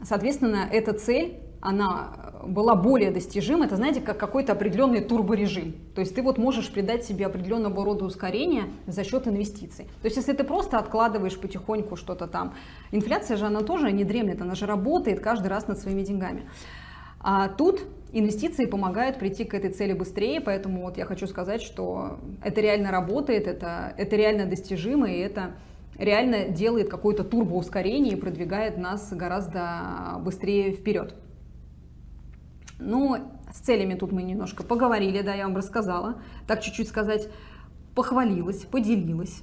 соответственно, эта цель она была более достижима, это, знаете, как какой-то определенный турборежим. То есть ты вот можешь придать себе определенного рода ускорение за счет инвестиций. То есть если ты просто откладываешь потихоньку что-то там, инфляция же, она тоже не дремлет, она же работает каждый раз над своими деньгами. А тут инвестиции помогают прийти к этой цели быстрее, поэтому вот я хочу сказать, что это реально работает, это, это реально достижимо, и это реально делает какое-то турбоускорение и продвигает нас гораздо быстрее вперед. Ну, с целями тут мы немножко поговорили, да, я вам рассказала. Так чуть-чуть сказать, похвалилась, поделилась.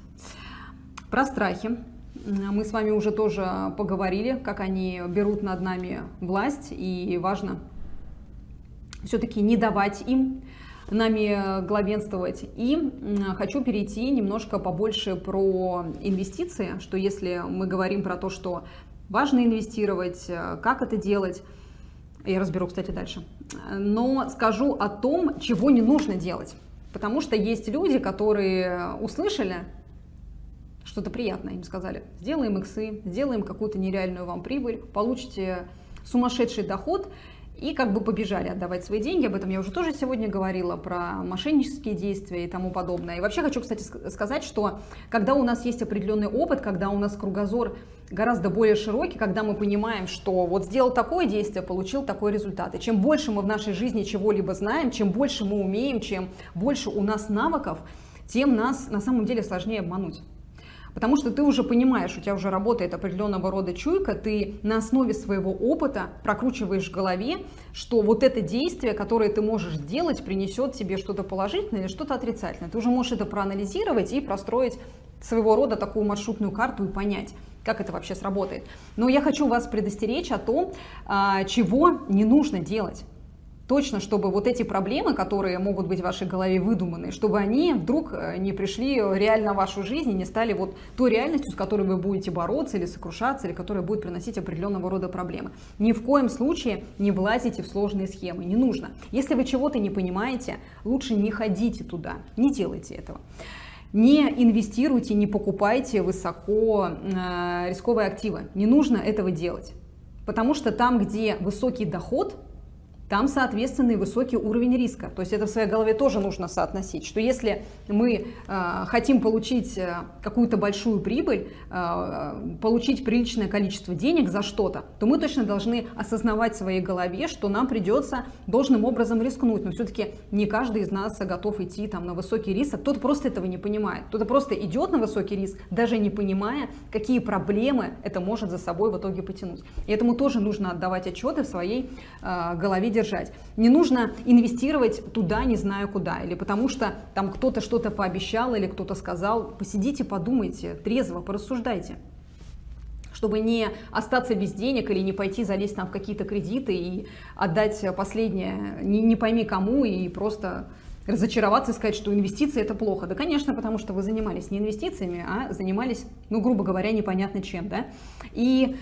Про страхи мы с вами уже тоже поговорили, как они берут над нами власть, и важно все-таки не давать им нами главенствовать. И хочу перейти немножко побольше про инвестиции, что если мы говорим про то, что важно инвестировать, как это делать, я разберу, кстати, дальше. Но скажу о том, чего не нужно делать. Потому что есть люди, которые услышали что-то приятное, им сказали, сделаем иксы, сделаем какую-то нереальную вам прибыль, получите сумасшедший доход, и как бы побежали отдавать свои деньги. Об этом я уже тоже сегодня говорила, про мошеннические действия и тому подобное. И вообще хочу, кстати, сказать, что когда у нас есть определенный опыт, когда у нас кругозор гораздо более широкий, когда мы понимаем, что вот сделал такое действие, получил такой результат. И чем больше мы в нашей жизни чего-либо знаем, чем больше мы умеем, чем больше у нас навыков, тем нас на самом деле сложнее обмануть. Потому что ты уже понимаешь, у тебя уже работает определенного рода чуйка, ты на основе своего опыта прокручиваешь в голове, что вот это действие, которое ты можешь сделать, принесет тебе что-то положительное или что-то отрицательное. Ты уже можешь это проанализировать и простроить своего рода такую маршрутную карту и понять, как это вообще сработает. Но я хочу вас предостеречь о том, а, чего не нужно делать. Точно, чтобы вот эти проблемы, которые могут быть в вашей голове выдуманы, чтобы они вдруг э, не пришли реально в вашу жизнь и не стали вот той реальностью, с которой вы будете бороться или сокрушаться, или которая будет приносить определенного рода проблемы. Ни в коем случае не влазите в сложные схемы, не нужно. Если вы чего-то не понимаете, лучше не ходите туда, не делайте этого. Не инвестируйте, не покупайте высоко э, рисковые активы. Не нужно этого делать. Потому что там, где высокий доход, там, соответственно, и высокий уровень риска. То есть это в своей голове тоже нужно соотносить, что если мы э, хотим получить э, какую-то большую прибыль, э, получить приличное количество денег за что-то, то мы точно должны осознавать в своей голове, что нам придется должным образом рискнуть. Но все-таки не каждый из нас готов идти там, на высокий риск, а кто-то просто этого не понимает. Кто-то просто идет на высокий риск, даже не понимая, какие проблемы это может за собой в итоге потянуть. И этому тоже нужно отдавать отчеты в своей э, голове держать. Не нужно инвестировать туда, не знаю куда, или потому что там кто-то что-то пообещал или кто-то сказал. Посидите, подумайте, трезво, порассуждайте чтобы не остаться без денег или не пойти залезть там в какие-то кредиты и отдать последнее не, не пойми кому и просто разочароваться и сказать, что инвестиции это плохо. Да, конечно, потому что вы занимались не инвестициями, а занимались, ну, грубо говоря, непонятно чем, да. И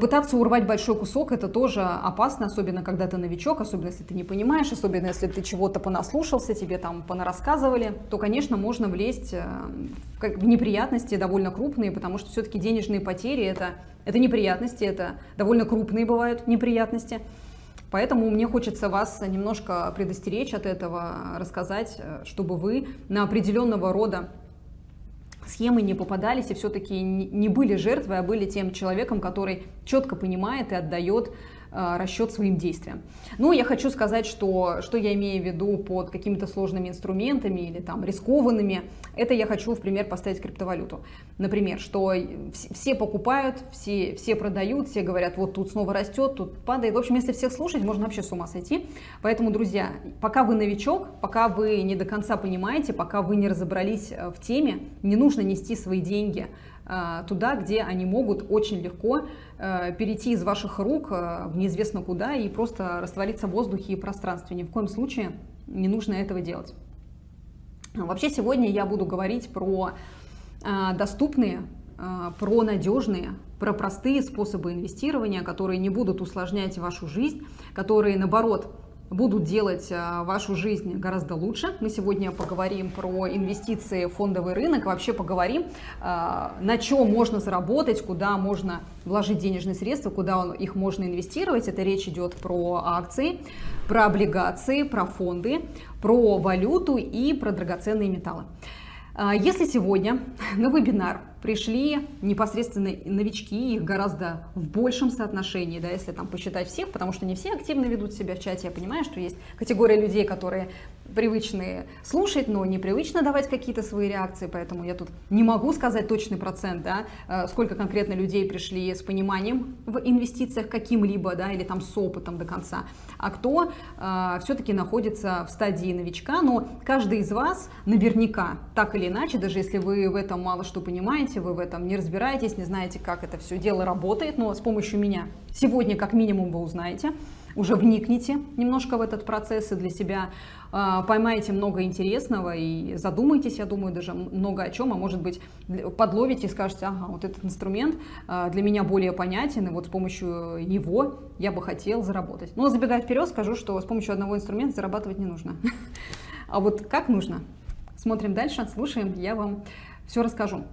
пытаться урвать большой кусок это тоже опасно, особенно когда ты новичок, особенно если ты не понимаешь, особенно если ты чего-то понаслушался, тебе там понарассказывали, то, конечно, можно влезть э, в неприятности довольно крупные, потому что все-таки денежные потери это, это неприятности, это довольно крупные бывают неприятности. Поэтому мне хочется вас немножко предостеречь от этого, рассказать, э, чтобы вы на определенного рода схемы не попадались и все-таки не были жертвой, а были тем человеком, который четко понимает и отдает расчет своим действиям. Ну, я хочу сказать, что, что я имею в виду под какими-то сложными инструментами или там рискованными, это я хочу в пример поставить криптовалюту. Например, что все покупают, все, все продают, все говорят, вот тут снова растет, тут падает. В общем, если всех слушать, можно вообще с ума сойти. Поэтому, друзья, пока вы новичок, пока вы не до конца понимаете, пока вы не разобрались э, в теме, не нужно нести свои деньги э, туда, где они могут очень легко Э, перейти из ваших рук э, в неизвестно куда и просто раствориться в воздухе и пространстве. Ни в коем случае не нужно этого делать. Вообще сегодня я буду говорить про э, доступные, про надежные, про простые способы инвестирования, которые не будут усложнять вашу жизнь, которые наоборот будут делать а, вашу жизнь гораздо лучше. Мы сегодня поговорим про инвестиции в фондовый рынок, вообще поговорим, а, на чем можно заработать, куда можно вложить денежные средства, куда их можно инвестировать. Это речь идет про акции, про облигации, про фонды, про валюту и про драгоценные металлы. А, если сегодня на вебинар пришли непосредственно новички, их гораздо в большем соотношении, да, если там посчитать всех, потому что не все активно ведут себя в чате. Я понимаю, что есть категория людей, которые привычные слушать, но непривычно давать какие-то свои реакции, поэтому я тут не могу сказать точный процент, да, э, сколько конкретно людей пришли с пониманием в инвестициях каким-либо, да, или там с опытом до конца, а кто э, все-таки находится в стадии новичка, но каждый из вас наверняка, так или иначе, даже если вы в этом мало что понимаете, вы в этом не разбираетесь, не знаете, как это все дело работает, но с помощью меня сегодня как минимум вы узнаете, уже вникните немножко в этот процесс и для себя э, поймаете много интересного и задумаетесь, я думаю, даже много о чем, а может быть подловите и скажете, ага, вот этот инструмент э, для меня более понятен, и вот с помощью него я бы хотел заработать. Но забегая вперед, скажу, что с помощью одного инструмента зарабатывать не нужно. А вот как нужно? Смотрим дальше, слушаем, я вам все расскажу.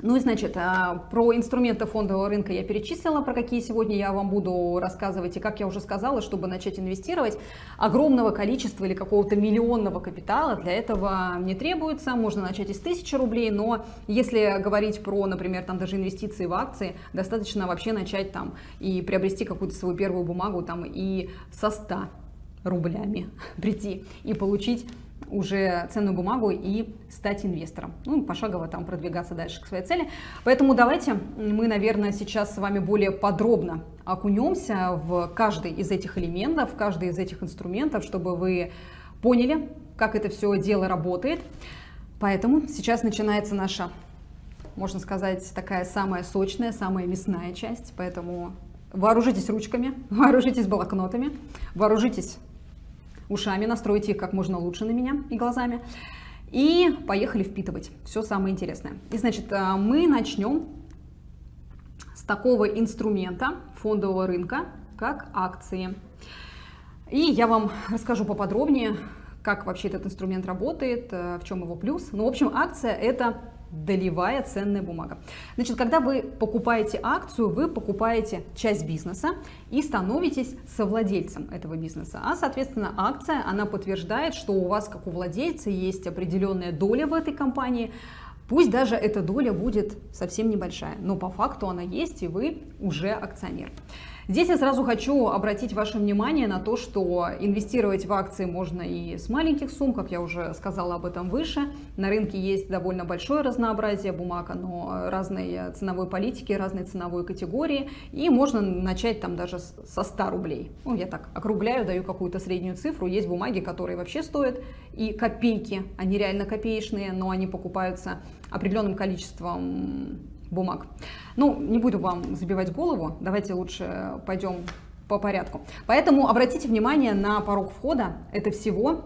Ну и, значит, а, про инструменты фондового рынка я перечислила, про какие сегодня я вам буду рассказывать. И, как я уже сказала, чтобы начать инвестировать, огромного количества или какого-то миллионного капитала для этого не требуется. Можно начать из тысячи рублей, но если говорить про, например, там даже инвестиции в акции, достаточно вообще начать там и приобрести какую-то свою первую бумагу там и со 100 рублями прийти и получить уже ценную бумагу и стать инвестором. Ну, пошагово там продвигаться дальше к своей цели. Поэтому давайте мы, наверное, сейчас с вами более подробно окунемся в каждый из этих элементов, в каждый из этих инструментов, чтобы вы поняли, как это все дело работает. Поэтому сейчас начинается наша, можно сказать, такая самая сочная, самая мясная часть. Поэтому Вооружитесь ручками, вооружитесь блокнотами, вооружитесь ушами, настройте их как можно лучше на меня и глазами. И поехали впитывать все самое интересное. И значит, а, мы начнем с такого инструмента фондового рынка, как акции. И я вам расскажу поподробнее, как вообще этот инструмент работает, э, в чем его плюс. Ну, в общем, акция это долевая ценная бумага. Значит, когда вы покупаете акцию, вы покупаете часть бизнеса и становитесь совладельцем этого бизнеса. А, соответственно, акция, она подтверждает, что у вас, как у владельца, есть определенная доля в этой компании, Пусть даже эта доля будет совсем небольшая, но по факту она есть, и вы уже акционер. Здесь я сразу хочу обратить ваше внимание на то, что инвестировать в акции можно и с маленьких сумм, как я уже сказала об этом выше. На рынке есть довольно большое разнообразие бумаг, но разной ценовой политики, разной ценовой категории. И можно начать там даже со 100 рублей. Ну, я так округляю, даю какую-то среднюю цифру. Есть бумаги, которые вообще стоят и копейки. Они реально копеечные, но они покупаются определенным количеством бумаг. Ну, не буду вам забивать голову, давайте лучше пойдем по порядку. Поэтому обратите внимание на порог входа, это всего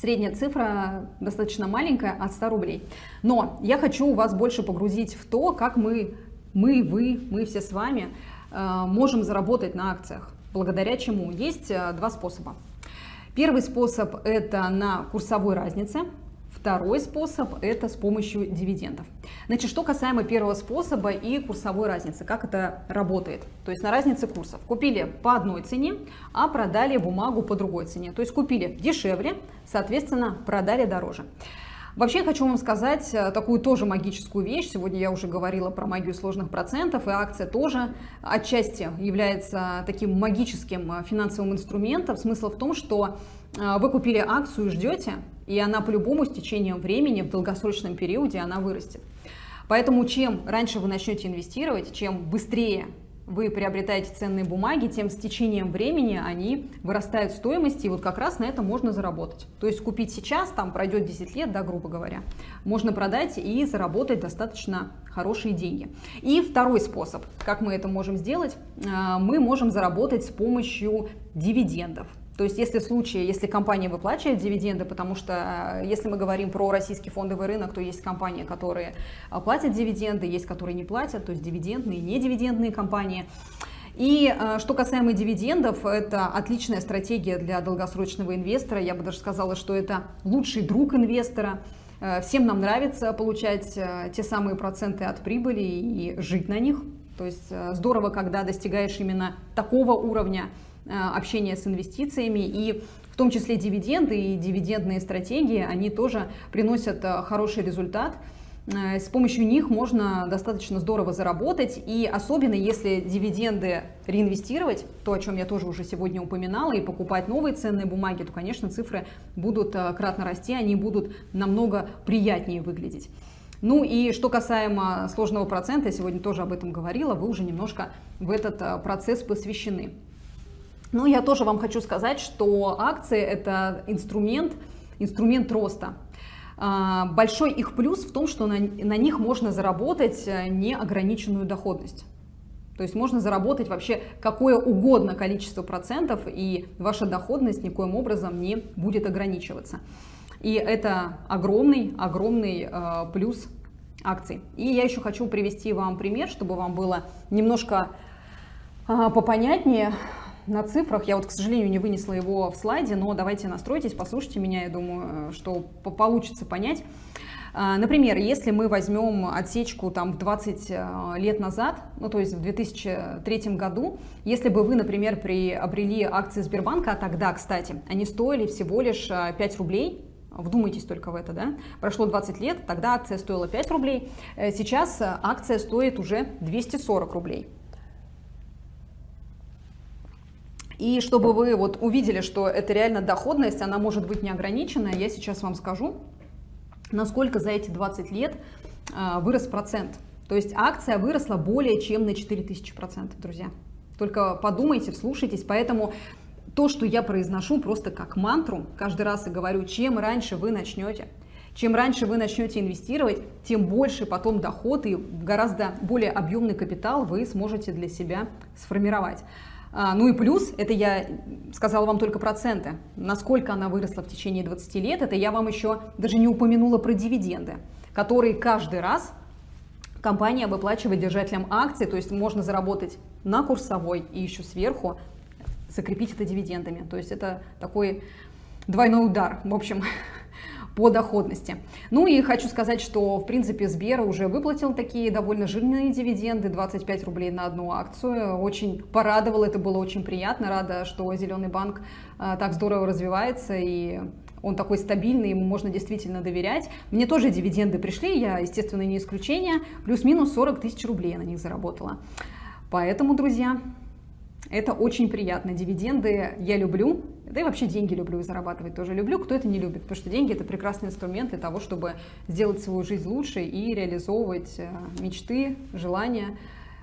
Средняя цифра достаточно маленькая, от 100 рублей. Но я хочу вас больше погрузить в то, как мы, мы, вы, мы все с вами э, можем заработать на акциях. Благодаря чему? Есть э, два способа. Первый способ это на курсовой разнице. Второй способ – это с помощью дивидендов. Значит, что касаемо первого способа и курсовой разницы, как это работает. То есть на разнице курсов. Купили по одной цене, а продали бумагу по другой цене. То есть купили дешевле, соответственно, продали дороже. Вообще хочу вам сказать э, такую тоже магическую вещь. Сегодня я уже говорила про магию сложных процентов, и акция тоже отчасти является таким магическим э, финансовым инструментом. Смысл в том, что э, вы купили акцию и ждете, и она по-любому с течением времени в долгосрочном периоде она вырастет. Поэтому чем раньше вы начнете инвестировать, чем быстрее вы приобретаете ценные бумаги, тем с течением времени они вырастают в стоимости, и вот как раз на это можно заработать. То есть купить сейчас, там пройдет 10 лет, да, грубо говоря, можно продать и заработать достаточно хорошие деньги. И второй способ, как мы это можем сделать, а, мы можем заработать с помощью дивидендов. То есть если в если компания выплачивает дивиденды, потому что э, если мы говорим про российский фондовый рынок, то есть компании, которые э, платят дивиденды, есть которые не платят, то есть дивидендные и недивидендные компании. И э, что касаемо дивидендов, это отличная стратегия для долгосрочного инвестора. Я бы даже сказала, что это лучший друг инвестора. Всем нам нравится получать те самые проценты от прибыли и жить на них. То есть здорово, когда достигаешь именно такого уровня Э, общения с инвестициями и в том числе дивиденды и дивидендные стратегии, они тоже приносят э, хороший результат. Э, с помощью них можно достаточно здорово заработать, и особенно если дивиденды реинвестировать, то, о чем я тоже уже сегодня упоминала, и покупать новые ценные бумаги, то, конечно, цифры будут кратно расти, они будут намного приятнее выглядеть. Ну и что касаемо сложного процента, я сегодня тоже об этом говорила, вы уже немножко в этот процесс посвящены. Но я тоже вам хочу сказать, что акции это инструмент, инструмент роста. А, большой их плюс в том, что на, на них можно заработать э, неограниченную доходность. То есть можно заработать вообще какое угодно количество процентов, и ваша доходность никоим образом не будет ограничиваться. И это огромный, огромный э, плюс акций. И я еще хочу привести вам пример, чтобы вам было немножко э, попонятнее на цифрах. Я вот, к сожалению, не вынесла его в слайде, но давайте настройтесь, послушайте меня, я думаю, что получится понять. А, например, если мы возьмем отсечку там в 20 э, лет назад, ну то есть в 2003 году, если бы вы, например, приобрели акции Сбербанка, а тогда, кстати, они стоили всего лишь 5 э, рублей, Вдумайтесь только в это, да? Прошло 20 лет, тогда акция стоила 5 рублей, э, сейчас акция стоит уже 240 рублей. И чтобы вы вот увидели, что это реально доходность, она может быть неограниченная, я сейчас вам скажу, насколько за эти 20 лет а, вырос процент. То есть акция выросла более чем на 4000%, друзья. Только подумайте, вслушайтесь. Поэтому то, что я произношу просто как мантру, каждый раз и говорю, чем раньше вы начнете, Чем раньше вы начнете инвестировать, тем больше потом доход и гораздо более объемный капитал вы сможете для себя сформировать. А, ну и плюс, это я сказала вам только проценты, насколько она выросла в течение 20 лет, это я вам еще даже не упомянула про дивиденды, которые каждый раз компания выплачивает держателям акций, то есть можно заработать на курсовой и еще сверху закрепить это дивидендами. То есть это такой двойной удар. В общем, по доходности. Ну и хочу сказать, что в принципе Сбер уже выплатил такие довольно жирные дивиденды, 25 рублей на одну акцию. Очень порадовал, это было очень приятно. Рада, что Зеленый банк а, так здорово развивается и он такой стабильный, ему можно действительно доверять. Мне тоже дивиденды пришли, я, естественно, не исключение. Плюс-минус 40 тысяч рублей я на них заработала. Поэтому, друзья, это очень приятно. Дивиденды я люблю. Да и вообще деньги люблю зарабатывать тоже люблю. Кто это не любит? Потому что деньги это прекрасный инструмент для того, чтобы сделать свою жизнь лучше и реализовывать э, мечты, желания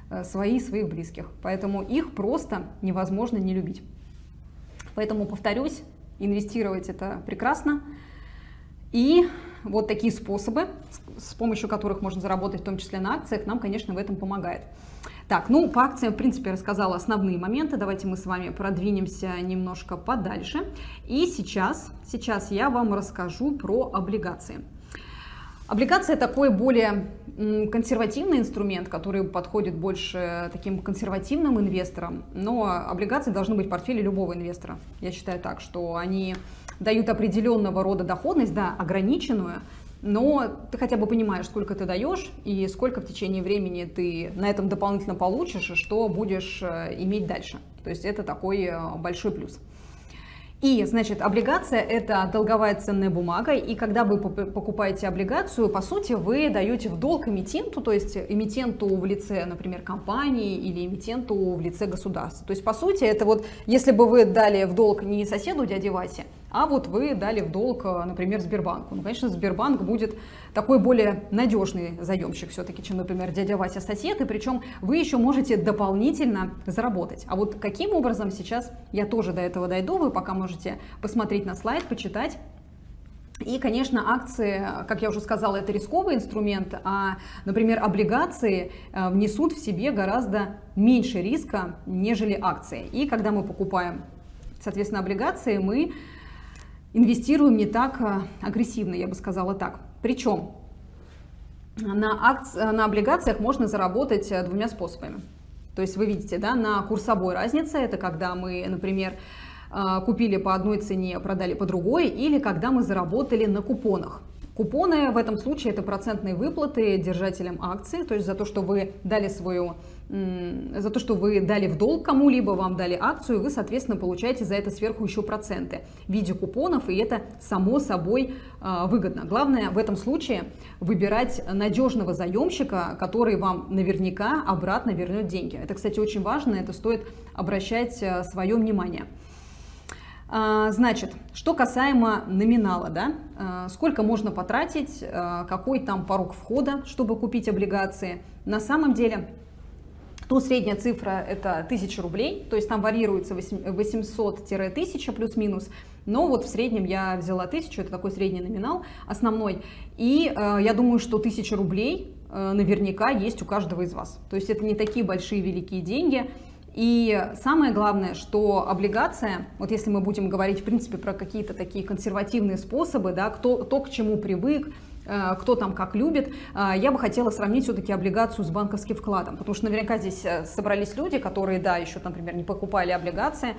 э, свои и своих близких. Поэтому их просто невозможно не любить. Поэтому повторюсь, инвестировать это прекрасно. И вот такие способы, с помощью которых можно заработать, в том числе на акциях, нам, конечно, в этом помогает. Так, ну по акциям, в принципе, рассказала основные моменты. Давайте мы с вами продвинемся немножко подальше. И сейчас, сейчас я вам расскажу про облигации. Облигация такой более консервативный инструмент, который подходит больше таким консервативным инвесторам, но облигации должны быть в портфеле любого инвестора. Я считаю так, что они дают определенного рода доходность, да, ограниченную, но ты хотя бы понимаешь, сколько ты даешь и сколько в течение времени ты на этом дополнительно получишь и что будешь э, иметь дальше. То есть это такой э, большой плюс. И, значит, облигация – это долговая ценная бумага, и когда вы покупаете облигацию, по сути, вы даете в долг эмитенту, то есть эмитенту в лице, например, компании или эмитенту в лице государства. То есть, по сути, это вот, если бы вы дали в долг не соседу дяде Васе, а вот вы дали в долг, например, Сбербанку. Ну, конечно, Сбербанк будет такой более надежный заемщик все-таки, чем, например, дядя Вася сосед, и причем вы еще можете дополнительно заработать. А вот каким образом сейчас я тоже до этого дойду, вы пока можете посмотреть на слайд, почитать. И, конечно, акции, как я уже сказала, это рисковый инструмент, а, например, облигации э, внесут в себе гораздо меньше риска, нежели акции. И когда мы покупаем, соответственно, облигации, мы инвестируем не так э, агрессивно, я бы сказала так. Причем на, акци... на облигациях можно заработать э, двумя способами. То есть вы видите, да, на курсовой разнице, это когда мы, например, э, купили по одной цене, продали по другой, или когда мы заработали на купонах. Купоны в этом случае это процентные выплаты держателям акций, то есть за то, что вы дали свою, за то, что вы дали в долг кому-либо, вам дали акцию, вы, соответственно, получаете за это сверху еще проценты в виде купонов, и это само собой а, выгодно. Главное в этом случае выбирать надежного заемщика, который вам наверняка обратно вернет деньги. Это, кстати, очень важно, это стоит обращать а, свое внимание. А, значит, что касаемо номинала, да, сколько можно потратить, какой там порог входа, чтобы купить облигации. На самом деле, то средняя цифра это 1000 рублей, то есть там варьируется 800-1000 плюс-минус, но вот в среднем я взяла 1000, это такой средний номинал основной, и э, я думаю, что 1000 рублей э, наверняка есть у каждого из вас. То есть это не такие большие великие деньги, и самое главное, что облигация, вот если мы будем говорить, в принципе, про какие-то такие консервативные способы, да, кто, кто к чему привык, кто там как любит, э, я бы хотела сравнить все-таки облигацию с банковским вкладом, потому что наверняка здесь э, собрались люди, которые, да, еще, например, не покупали облигации,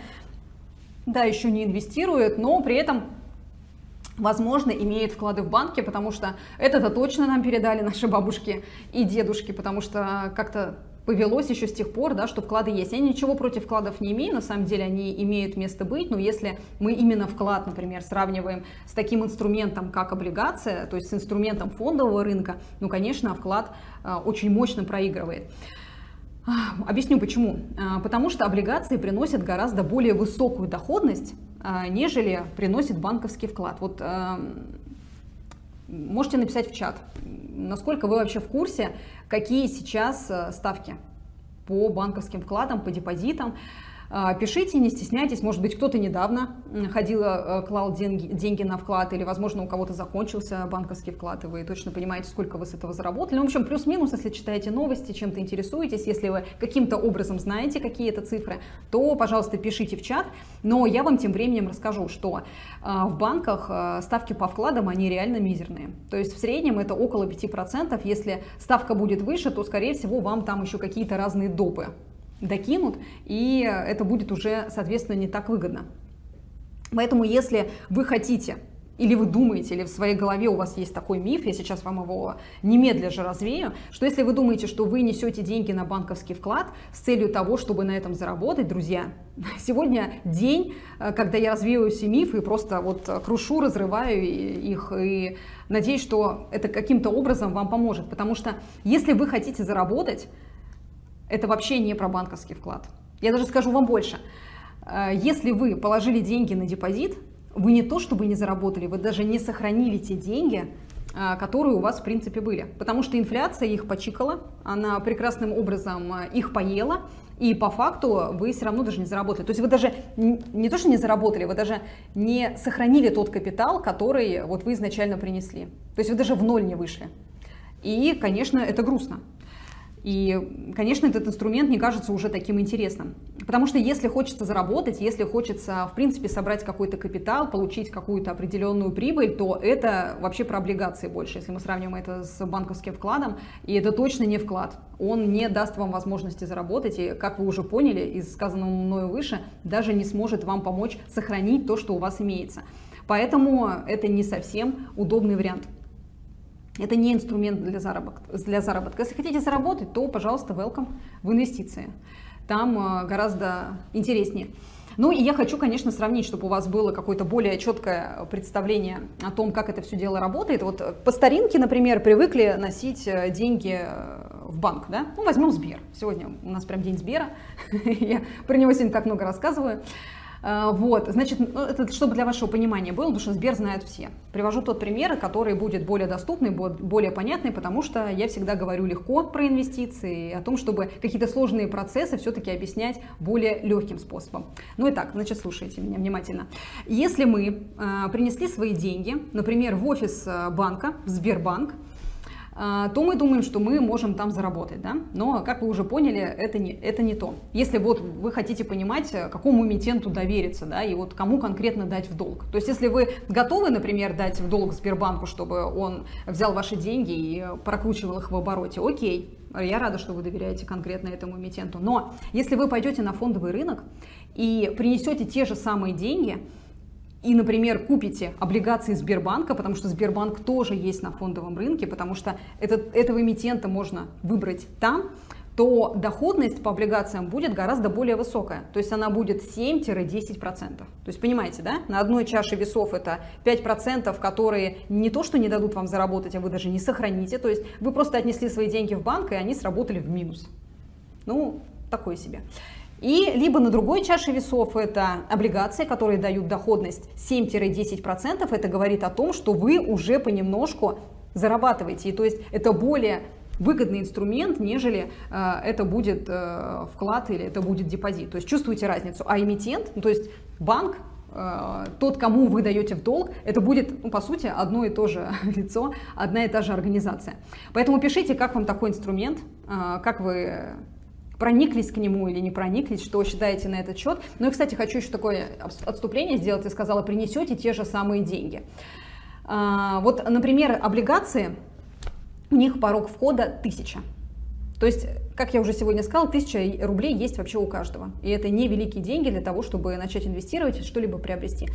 да, еще не инвестируют, но при этом возможно, имеют вклады в банке, потому что это-то точно нам передали наши бабушки и дедушки, потому что как-то повелось еще с тех пор, да, что вклады есть. Я ничего против вкладов не имею, на самом деле они имеют место быть, но если мы именно вклад, например, сравниваем с таким инструментом, как облигация, то есть с инструментом фондового рынка, ну, конечно, вклад а, очень мощно проигрывает. Объясню почему. А, потому что облигации приносят гораздо более высокую доходность, нежели приносит банковский вклад. Вот можете написать в чат, насколько вы вообще в курсе, какие сейчас э, ставки по банковским вкладам, по депозитам. А, пишите, не стесняйтесь. Может быть, кто-то недавно ходил, э, клал деньги, деньги на вклад, или, возможно, у кого-то закончился банковский вклад, и вы точно понимаете, сколько вы с этого заработали. Ну, в общем, плюс-минус, если читаете новости, чем-то интересуетесь, если вы каким-то образом знаете, какие это цифры, то, пожалуйста, пишите в чат. Но я вам тем временем расскажу, что а, в банках а, ставки по вкладам, они реально мизерные. То есть в среднем это около 5%. Если ставка будет выше, то, скорее всего, вам там еще какие-то разные допы докинут, и это будет уже, соответственно, не так выгодно. Поэтому, если вы хотите или вы думаете, или в своей голове у вас есть такой миф, я сейчас вам его немедля же развею, что если вы думаете, что вы несете деньги на банковский вклад с целью того, чтобы на этом заработать, друзья, сегодня день, э, когда я развеиваю все мифы и просто вот крушу, разрываю их и надеюсь, что это каким-то образом вам поможет, потому что если вы хотите заработать, это вообще не про банковский вклад. Я даже скажу вам больше. Э, если вы положили деньги на депозит, вы не то чтобы не заработали, вы даже не сохранили те деньги, э, которые у вас в принципе были. Потому что инфляция их почикала, она прекрасным образом э, их поела, и по факту вы все равно даже не заработали. То есть вы даже не то, что не заработали, вы даже не сохранили тот капитал, который вот вы изначально принесли. То есть вы даже в ноль не вышли. И, конечно, это грустно. И, конечно, этот инструмент не кажется уже таким интересным. Потому что если хочется заработать, если хочется, в принципе, собрать какой-то капитал, получить какую-то определенную прибыль, то это вообще про облигации больше, если мы сравним это с банковским вкладом. И это точно не вклад. Он не даст вам возможности заработать. И, как вы уже поняли из сказанного мною выше, даже не сможет вам помочь сохранить то, что у вас имеется. Поэтому это не совсем удобный вариант. Это не инструмент для заработка, для заработка. Если хотите заработать, то, пожалуйста, welcome в инвестиции. Там э, гораздо интереснее. Ну и я хочу, конечно, сравнить, чтобы у вас было какое-то более четкое представление о том, как это все дело работает. Вот по старинке, например, привыкли носить э, деньги э, в банк, да? Ну, возьмем Сбер. Сегодня у нас прям день Сбера. Я про него сегодня так много рассказываю. А, вот, значит, ну, это чтобы для вашего понимания было, потому что Сбер знают все. Привожу тот пример, который будет более доступный, более понятный, потому что я всегда говорю легко про инвестиции, о том, чтобы какие-то сложные процессы все-таки объяснять более легким способом. Ну и так, значит, слушайте меня внимательно. Если мы э, принесли свои деньги, например, в офис э, банка, в Сбербанк, а, то мы думаем, что мы можем там заработать. Да? Но, как вы уже поняли, это не, это не то. Если вот вы хотите понимать, какому эмитенту довериться, да, и вот кому конкретно дать в долг. То есть, если вы готовы, например, дать в долг Сбербанку, чтобы он взял ваши деньги и прокручивал их в обороте, окей, я рада, что вы доверяете конкретно этому эмитенту. Но если вы пойдете на фондовый рынок и принесете те же самые деньги, и, например, купите облигации Сбербанка, потому что Сбербанк тоже есть на фондовом рынке, потому что этот, этого эмитента можно выбрать там, то доходность по облигациям будет гораздо более высокая. То есть она будет 7-10%. То есть понимаете, да? На одной чаше весов это 5%, которые не то, что не дадут вам заработать, а вы даже не сохраните. То есть вы просто отнесли свои деньги в банк, и они сработали в минус. Ну, такое себе. И либо на другой чаше весов это облигации, которые дают доходность 7-10%. Это говорит о том, что вы уже понемножку зарабатываете. И то есть это более выгодный инструмент, нежели э, это будет э, вклад или это будет депозит. То есть чувствуете разницу. А эмитент, ну, то есть банк, э, тот, кому вы даете в долг, это будет, ну, по сути, одно и то же лицо, одна и та же организация. Поэтому пишите, как вам такой инструмент, э, как вы прониклись к нему или не прониклись, что считаете на этот счет. Ну и, кстати, хочу еще такое отступление сделать. Ты сказала, принесете те же самые деньги. А, вот, например, облигации, у них порог входа 1000. То есть, как я уже сегодня сказала, 1000 рублей есть вообще у каждого. И это не великие деньги для того, чтобы начать инвестировать что-либо приобрести.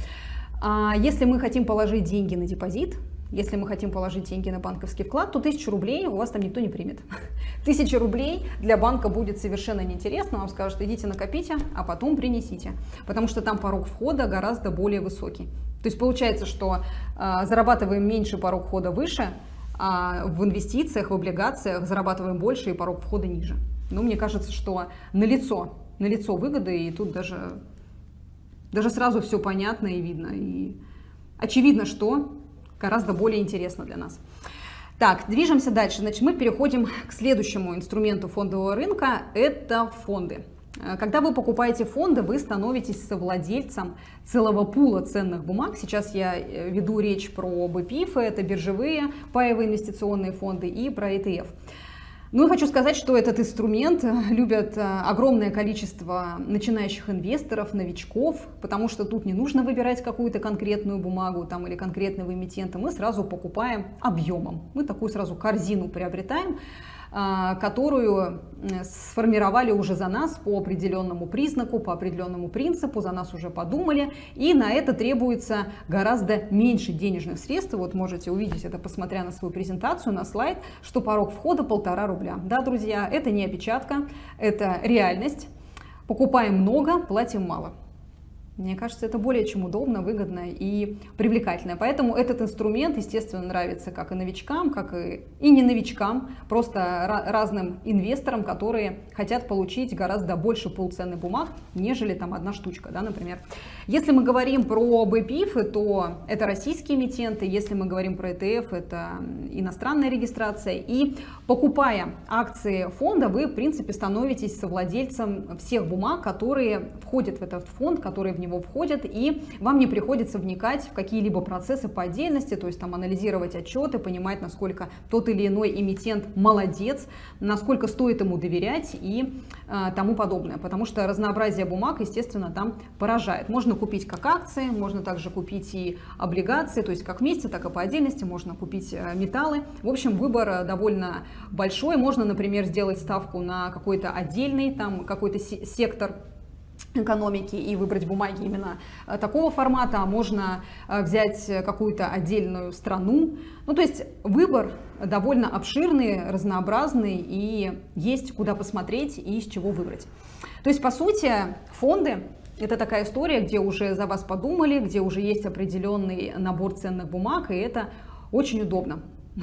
А если мы хотим положить деньги на депозит, если мы хотим положить деньги на банковский вклад, то 1000 рублей у вас там никто не примет. 1000 рублей для банка будет совершенно неинтересно, вам скажут, идите накопите, а потом принесите, потому что там порог входа гораздо более высокий. То есть получается, что э, зарабатываем меньше, порог входа выше, а в инвестициях, в облигациях зарабатываем больше и порог входа ниже. Ну, мне кажется, что на лицо, на лицо выгоды, и тут даже, даже сразу все понятно и видно. И очевидно, что гораздо более интересно для нас. Так, движемся дальше. Значит, мы переходим к следующему инструменту фондового рынка. Это фонды. Э, когда вы покупаете фонды, вы становитесь совладельцем целого пула ценных бумаг. Сейчас я э, веду речь про БПИФ, это биржевые паевые инвестиционные фонды, и про ETF. Ну и хочу сказать, что этот инструмент э, любят огромное количество начинающих инвесторов, новичков, потому что тут не нужно выбирать какую-то конкретную бумагу там, или конкретного эмитента, мы сразу покупаем объемом. Мы такую сразу корзину приобретаем, которую сформировали уже за нас по определенному признаку, по определенному принципу, за нас уже подумали, и на это требуется гораздо меньше денежных средств. Вот можете увидеть это, посмотря на свою презентацию, на слайд, что порог входа полтора рубля. Да, друзья, это не опечатка, это реальность. Покупаем много, платим мало. Мне кажется, это более чем удобно, выгодно и привлекательно. Поэтому этот инструмент, естественно, нравится как и новичкам, как и, и не новичкам, просто разным инвесторам, которые хотят получить гораздо больше полценных бумаг, нежели там одна штучка, да, например. Если мы говорим про БПИФы, то это российские эмитенты, если мы говорим про ETF, это иностранная регистрация. И покупая акции фонда, вы, в принципе, становитесь совладельцем всех бумаг, которые входят в этот фонд, которые в него входят, и вам не приходится вникать в какие-либо процессы по отдельности, то есть там анализировать отчеты, понимать, насколько тот или иной эмитент молодец, насколько стоит ему доверять и э, тому подобное, потому что разнообразие бумаг, естественно, там поражает. Можно купить как акции, можно также купить и облигации, то есть как вместе, так и по отдельности, можно купить э, металлы. В общем, выбор э, довольно большой. Можно, например, сделать ставку на какой-то отдельный, там какой-то сектор экономики и выбрать бумаги именно э, такого формата, а можно взять какую-то отдельную страну. Ну, то есть выбор довольно обширный, разнообразный и есть куда посмотреть и из чего выбрать. То есть, по сути, фонды это такая история, где уже за вас подумали, где уже есть определенный набор ценных бумаг, и это очень удобно.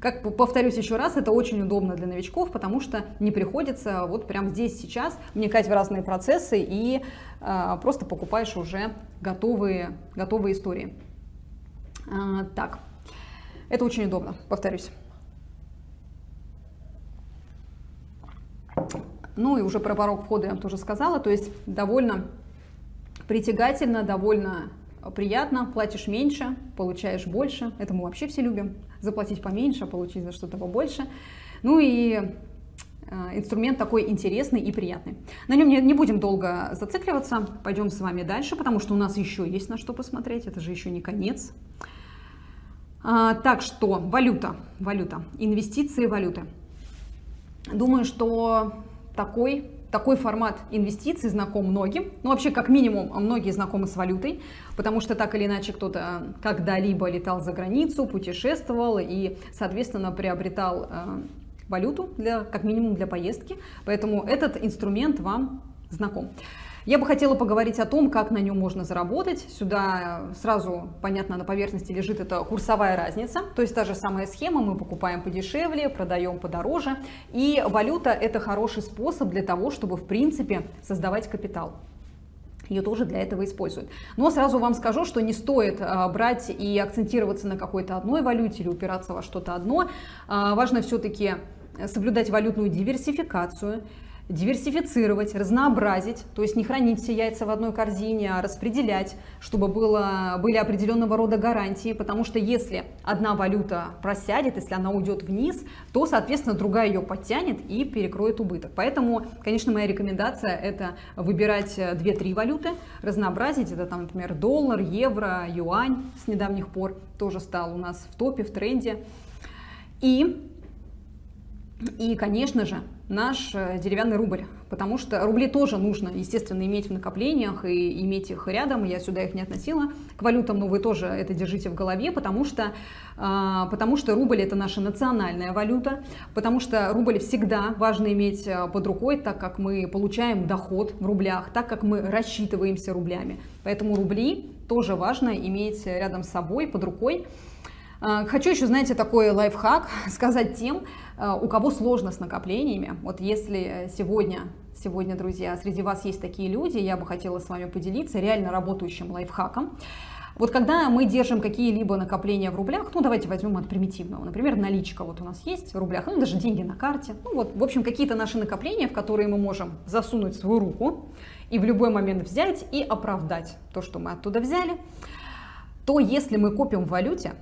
Как повторюсь еще раз, это очень удобно для новичков, потому что не приходится вот прямо здесь сейчас вникать в разные процессы и э, просто покупаешь уже готовые, готовые истории. А, так, это очень удобно, повторюсь. Ну и уже про порог входа я вам тоже сказала, то есть довольно притягательно, довольно приятно, платишь меньше, получаешь больше. Это мы вообще все любим. Заплатить поменьше, получить за что-то побольше. Ну и э, инструмент такой интересный и приятный. На нем не, не будем долго зацикливаться, пойдем с вами дальше, потому что у нас еще есть на что посмотреть, это же еще не конец. А, так что, валюта, валюта, инвестиции, валюты. Думаю, что такой такой формат инвестиций знаком многим. Ну, вообще, как минимум, многие знакомы с валютой, потому что так или иначе кто-то когда-либо летал за границу, путешествовал и, соответственно, приобретал э, валюту, для, как минимум для поездки. Поэтому этот инструмент вам знаком. Я бы хотела поговорить о том, как на нем можно заработать. Сюда сразу, понятно, на поверхности лежит эта курсовая разница. То есть та же самая схема, мы покупаем подешевле, продаем подороже. И валюта это хороший способ для того, чтобы в принципе создавать капитал ее тоже для этого используют. Но сразу вам скажу, что не стоит а, брать и акцентироваться на какой-то одной валюте или упираться во что-то одно. А, важно все-таки соблюдать валютную диверсификацию, диверсифицировать, разнообразить, то есть не хранить все яйца в одной корзине, а распределять, чтобы было, были определенного рода гарантии, потому что если одна валюта просядет, если она уйдет вниз, то, соответственно, другая ее подтянет и перекроет убыток. Поэтому, конечно, моя рекомендация это выбирать 2-3 валюты, разнообразить, это там, например, доллар, евро, юань с недавних пор тоже стал у нас в топе, в тренде. И, и конечно же, наш э, деревянный рубль, потому что рубли тоже нужно, естественно, иметь в накоплениях и иметь их рядом, я сюда их не относила. К валютам, но вы тоже это держите в голове, потому что, а, потому что рубль это наша национальная валюта, потому что рубль всегда важно иметь э, под рукой, так как мы получаем доход в рублях, так как мы рассчитываемся рублями, поэтому рубли тоже важно иметь рядом с собой, под рукой, а, хочу еще, знаете, такой лайфхак сказать тем, у кого сложно с накоплениями. Вот если сегодня, сегодня, друзья, среди вас есть такие люди, я бы хотела с вами поделиться реально работающим лайфхаком. Вот когда мы держим какие-либо накопления в рублях, ну давайте возьмем от примитивного, например, наличка вот у нас есть в рублях, ну даже деньги на карте, ну вот, в общем, какие-то наши накопления, в которые мы можем засунуть свою руку и в любой момент взять и оправдать то, что мы оттуда взяли, то если мы копим в валюте,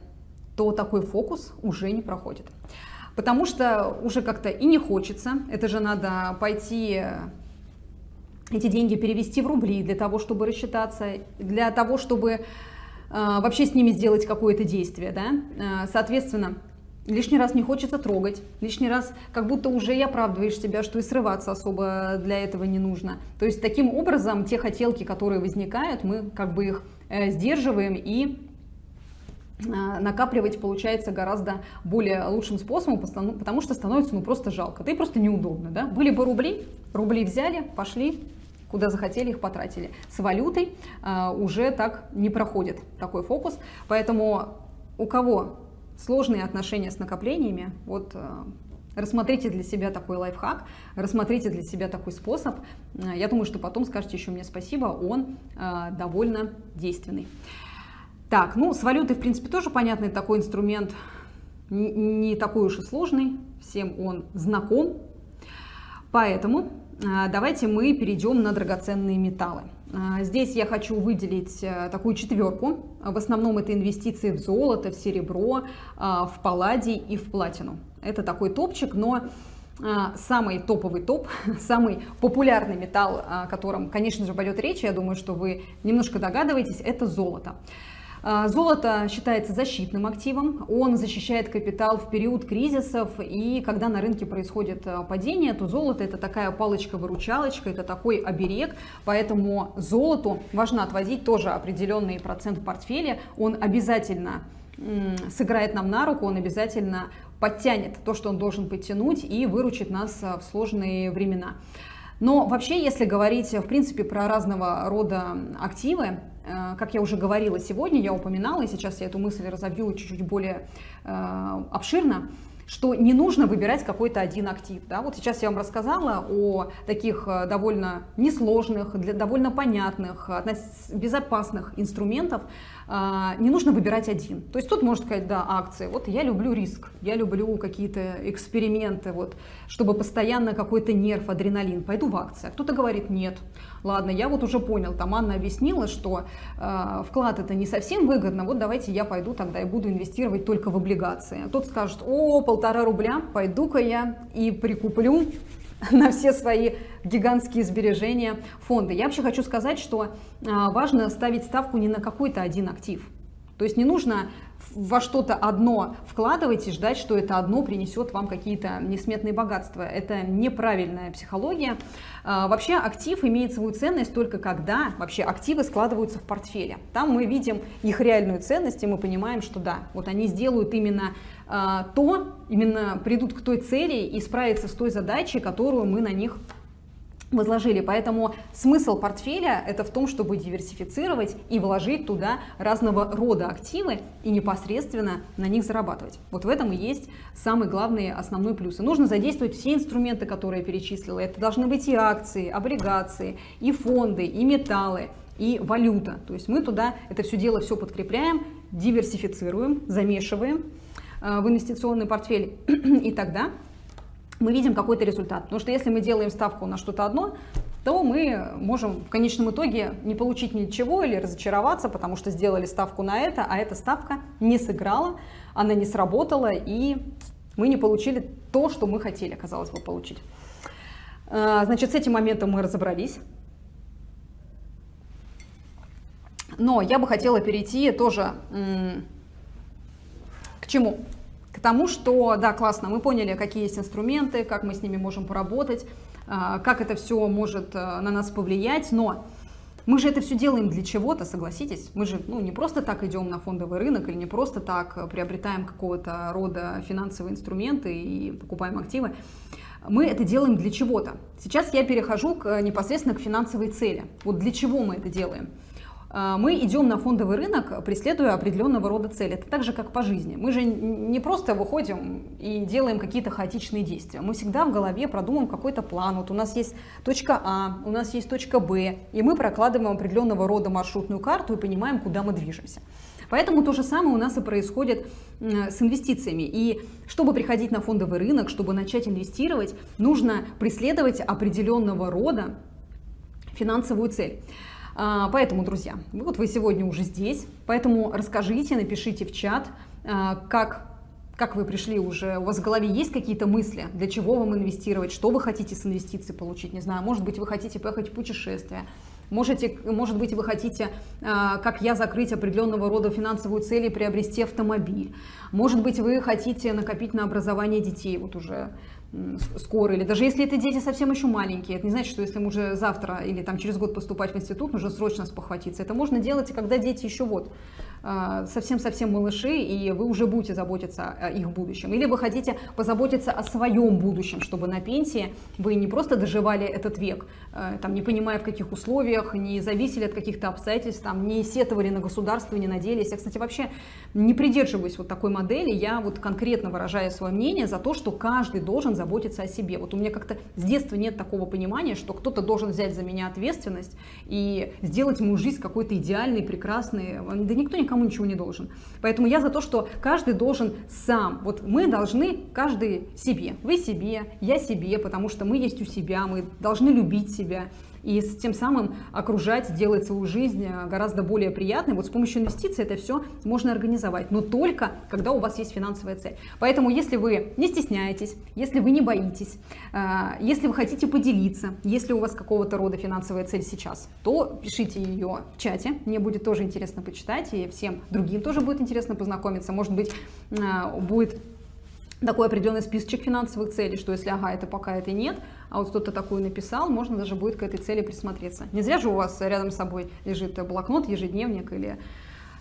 то такой фокус уже не проходит. Потому что уже как-то и не хочется, это же надо пойти эти деньги перевести в рубли для того, чтобы рассчитаться, для того, чтобы а, вообще с ними сделать какое-то действие, да, а, соответственно, лишний раз не хочется трогать, лишний раз как будто уже и оправдываешь себя, что и срываться особо для этого не нужно. То есть таким образом те хотелки, которые возникают, мы как бы их э, сдерживаем и накапливать получается гораздо более лучшим способом, потому что становится ну просто жалко, да и просто неудобно, да. Были бы рубли, рубли взяли, пошли, куда захотели, их потратили. С валютой а, уже так не проходит такой фокус. Поэтому у кого сложные отношения с накоплениями, вот а, рассмотрите для себя такой лайфхак, рассмотрите для себя такой способ. А, я думаю, что потом скажете еще мне спасибо, он а, довольно действенный. Так, ну с валютой, в принципе, тоже понятный такой инструмент, не такой уж и сложный, всем он знаком. Поэтому а, давайте мы перейдем на драгоценные металлы. А, здесь я хочу выделить э, такую четверку. В основном это инвестиции в золото, в серебро, в палладий и в платину. Это такой топчик, но самый топовый топ, самый популярный металл, о котором, конечно же, пойдет речь, я думаю, что вы немножко догадываетесь, это золото. А, золото считается защитным активом, он защищает капитал в период кризисов, и когда на рынке происходит а, падение, то золото это такая палочка-выручалочка, это такой оберег, поэтому золоту важно отводить тоже определенный процент в портфеле, он обязательно сыграет нам на руку, он обязательно подтянет то, что он должен подтянуть и выручит нас а, в сложные времена. Но вообще, если говорить, в принципе, про разного рода активы, э, как я уже говорила сегодня, я упоминала, и сейчас я эту мысль разовью чуть-чуть более э, обширно, что не нужно выбирать какой-то один актив. Да? Вот сейчас я вам рассказала о таких э, довольно несложных, для, довольно понятных, безопасных инструментов. А, не нужно выбирать один. То есть тут можно сказать, да, акции. Вот я люблю риск, я люблю какие-то эксперименты, вот, чтобы постоянно какой-то нерв, адреналин. Пойду в акции. А кто-то говорит, нет, ладно, я вот уже понял, там Анна объяснила, что э, вклад это не совсем выгодно, вот давайте я пойду тогда и буду инвестировать только в облигации. А тот скажет, о, полтора рубля, пойду-ка я и прикуплю на все свои гигантские сбережения фонды. Я вообще хочу сказать, что а, важно ставить ставку не на какой-то один актив. То есть не нужно во что-то одно вкладывать и ждать, что это одно принесет вам какие-то несметные богатства. Это неправильная психология. А, вообще актив имеет свою ценность только когда вообще активы складываются в портфеле. Там мы видим их реальную ценность, и мы понимаем, что да, вот они сделают именно то, именно придут к той цели и справятся с той задачей, которую мы на них возложили. Поэтому смысл портфеля это в том, чтобы диверсифицировать и вложить туда разного рода активы и непосредственно на них зарабатывать. Вот в этом и есть самый главный основной плюс. И нужно задействовать все инструменты, которые я перечислила. Это должны быть и акции, облигации, и фонды, и металлы, и валюта. То есть мы туда это все дело все подкрепляем, диверсифицируем, замешиваем в инвестиционный портфель. И тогда мы видим какой-то результат. Потому что если мы делаем ставку на что-то одно, то мы можем в конечном итоге не получить ничего или разочароваться, потому что сделали ставку на это, а эта ставка не сыграла, она не сработала, и мы не получили то, что мы хотели, казалось бы, получить. А, значит, с этим моментом мы разобрались. Но я бы хотела перейти тоже к чему? к тому, что, да, классно, мы поняли, какие есть инструменты, как мы с ними можем поработать, а, как это все может а, на нас повлиять, но мы же это все делаем для чего-то, согласитесь? Мы же ну, не просто так идем на фондовый рынок или не просто так приобретаем какого-то рода финансовые инструменты и покупаем активы. Мы это делаем для чего-то. Сейчас я перехожу к, непосредственно к финансовой цели. Вот для чего мы это делаем? А, мы идем на фондовый рынок, преследуя определенного рода цели. Это так же, как по жизни. Мы же не просто выходим и делаем какие-то хаотичные действия. Мы всегда в голове продумываем какой-то план. Вот у нас есть точка А, у нас есть точка Б, и мы прокладываем определенного рода маршрутную карту и понимаем, куда мы движемся. Поэтому то же самое у нас и происходит с инвестициями. И чтобы приходить на фондовый рынок, чтобы начать инвестировать, нужно преследовать определенного рода финансовую цель. А, поэтому, друзья, вот вы сегодня уже здесь, поэтому расскажите, напишите в чат, а, как как вы пришли уже, у вас в голове есть какие-то мысли, для чего вам инвестировать, что вы хотите с инвестиций получить, не знаю, может быть, вы хотите поехать в путешествие, Можете, может быть, вы хотите, а, как я, закрыть определенного рода финансовую цель и приобрести автомобиль. Может быть, вы хотите накопить на образование детей вот уже скоро, или даже если это дети совсем еще маленькие, это не значит, что если мы уже завтра или там через год поступать в институт, нужно срочно спохватиться. Это можно делать, когда дети еще вот совсем-совсем малыши, и вы уже будете заботиться о их будущем. Или вы хотите позаботиться о своем будущем, чтобы на пенсии вы не просто доживали этот век, а, там, не понимая в каких условиях, не зависели от каких-то обстоятельств, там, не сетовали на государство, не надеялись. Я, кстати, вообще не придерживаюсь вот такой модели, я вот конкретно выражаю свое мнение за то, что каждый должен заботиться о себе. Вот у меня как-то с детства нет такого понимания, что кто-то должен взять за меня ответственность и сделать мою жизнь какой-то идеальной, прекрасной. Да никто никому никому ничего не должен. Поэтому я за то, что каждый должен сам. Вот мы должны каждый себе. Вы себе, я себе, потому что мы есть у себя, мы должны любить себя и с тем самым окружать, делать свою жизнь э, гораздо более приятной. Вот с помощью инвестиций это все можно организовать, но только когда у вас есть финансовая цель. Поэтому если вы не стесняетесь, если вы не боитесь, э, если вы хотите поделиться, если у вас какого-то рода финансовая цель сейчас, то пишите ее в чате, мне будет тоже интересно почитать, и всем другим тоже будет интересно познакомиться. Может быть, э, будет такой определенный списочек финансовых целей, что если ага, это пока это нет, а вот кто-то такую написал, можно даже будет к этой цели присмотреться. Не зря же у вас рядом с собой лежит блокнот, ежедневник или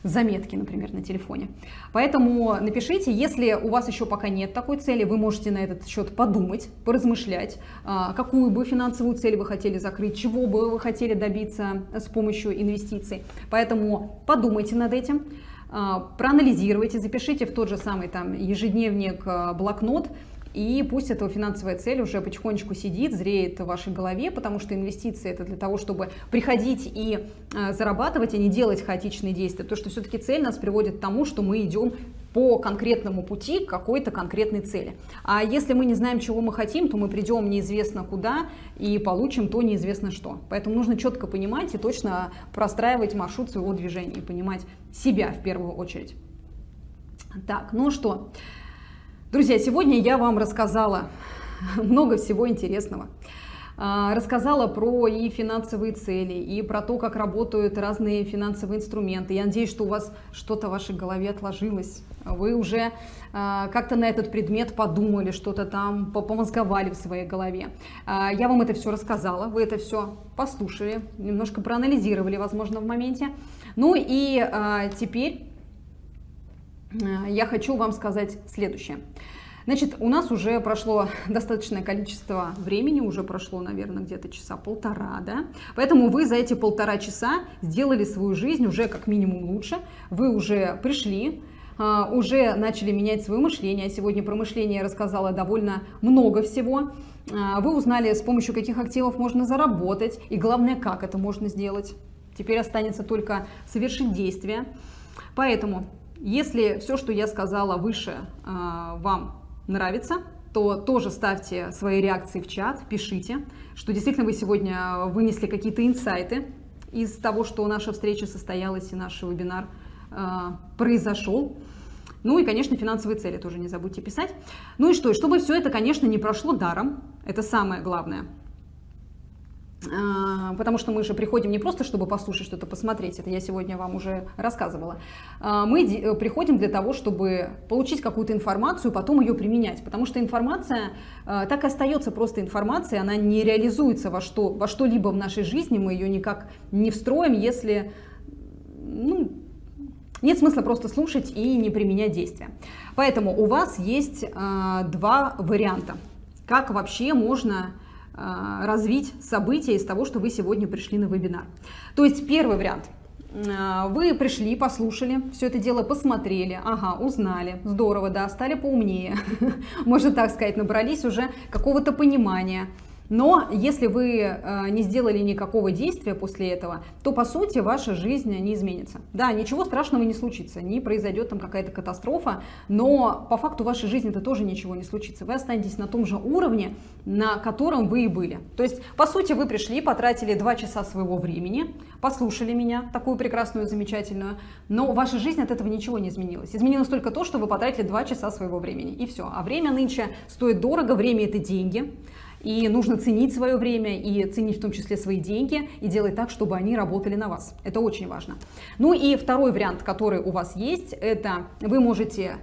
заметки, например, на телефоне. Поэтому напишите, если у вас еще пока нет такой цели, вы можете на этот счет подумать, поразмышлять, а, какую бы финансовую цель вы хотели закрыть, чего бы вы хотели добиться с помощью инвестиций. Поэтому подумайте над этим. А, проанализируйте, запишите в тот же самый там ежедневник, а, блокнот, и пусть эта финансовая цель уже потихонечку сидит, зреет в вашей голове, потому что инвестиции это для того, чтобы приходить и э, зарабатывать, а не делать хаотичные действия. То, что все-таки цель нас приводит к тому, что мы идем по конкретному пути к какой-то конкретной цели. А если мы не знаем, чего мы хотим, то мы придем неизвестно куда и получим то неизвестно что. Поэтому нужно четко понимать и точно простраивать маршрут своего движения и понимать себя в первую очередь. Так, ну что, Друзья, сегодня я вам рассказала много всего интересного. А, рассказала про и финансовые цели, и про то, как работают разные финансовые инструменты. Я надеюсь, что у вас что-то в вашей голове отложилось. Вы уже а, как-то на этот предмет подумали, что-то там помозговали в своей голове. А, я вам это все рассказала, вы это все послушали, немножко проанализировали, возможно, в моменте. Ну и теперь Э, я хочу вам сказать следующее. Значит, у нас уже прошло достаточное количество времени, уже прошло, наверное, где-то часа полтора, да? Поэтому вы за эти полтора часа сделали свою жизнь уже как минимум лучше. Вы уже пришли, уже начали менять свое мышление. Сегодня про мышление я рассказала довольно много всего. Э, вы узнали, с помощью каких активов можно заработать и, главное, как это можно сделать. Теперь останется только совершить действие. Поэтому если все, что я сказала выше, а, вам нравится, то тоже ставьте свои реакции в чат, пишите, что действительно вы сегодня вынесли какие-то инсайты из того, что наша встреча состоялась и наш вебинар а, произошел. Ну и, конечно, финансовые цели тоже не забудьте писать. Ну и что, и чтобы все это, конечно, не прошло даром, это самое главное – а, потому что мы же приходим не просто, чтобы послушать что-то, посмотреть, это я сегодня вам уже рассказывала. А, мы э, приходим для того, чтобы получить какую-то информацию, потом ее применять, потому что информация а, так и остается просто информацией, она не реализуется во, что, во что-либо в нашей жизни, мы ее никак не встроим, если ну, нет смысла просто слушать и не применять действия. Поэтому у вас есть два варианта, как вообще можно а, развить события из того, что вы сегодня пришли на вебинар. То есть первый вариант. а, вы пришли, послушали, все это дело посмотрели, ага, узнали, здорово, да, стали поумнее, можно так сказать, набрались уже какого-то понимания, но если вы э, не сделали никакого действия после этого, то по сути ваша жизнь не изменится. Да, ничего страшного не случится, не произойдет там какая-то катастрофа, но по факту вашей жизни это тоже ничего не случится. Вы останетесь на том же уровне, на котором вы и были. То есть, по сути, вы пришли, потратили два часа своего времени, послушали меня, такую прекрасную, замечательную, но ваша жизнь от этого ничего не изменилась. Изменилось только то, что вы потратили два часа своего времени, и все. А время нынче стоит дорого, время это деньги. И нужно ценить свое время и ценить в том числе свои деньги и делать так, чтобы они работали на вас. Это очень важно. Ну и второй вариант, который у вас есть, это вы можете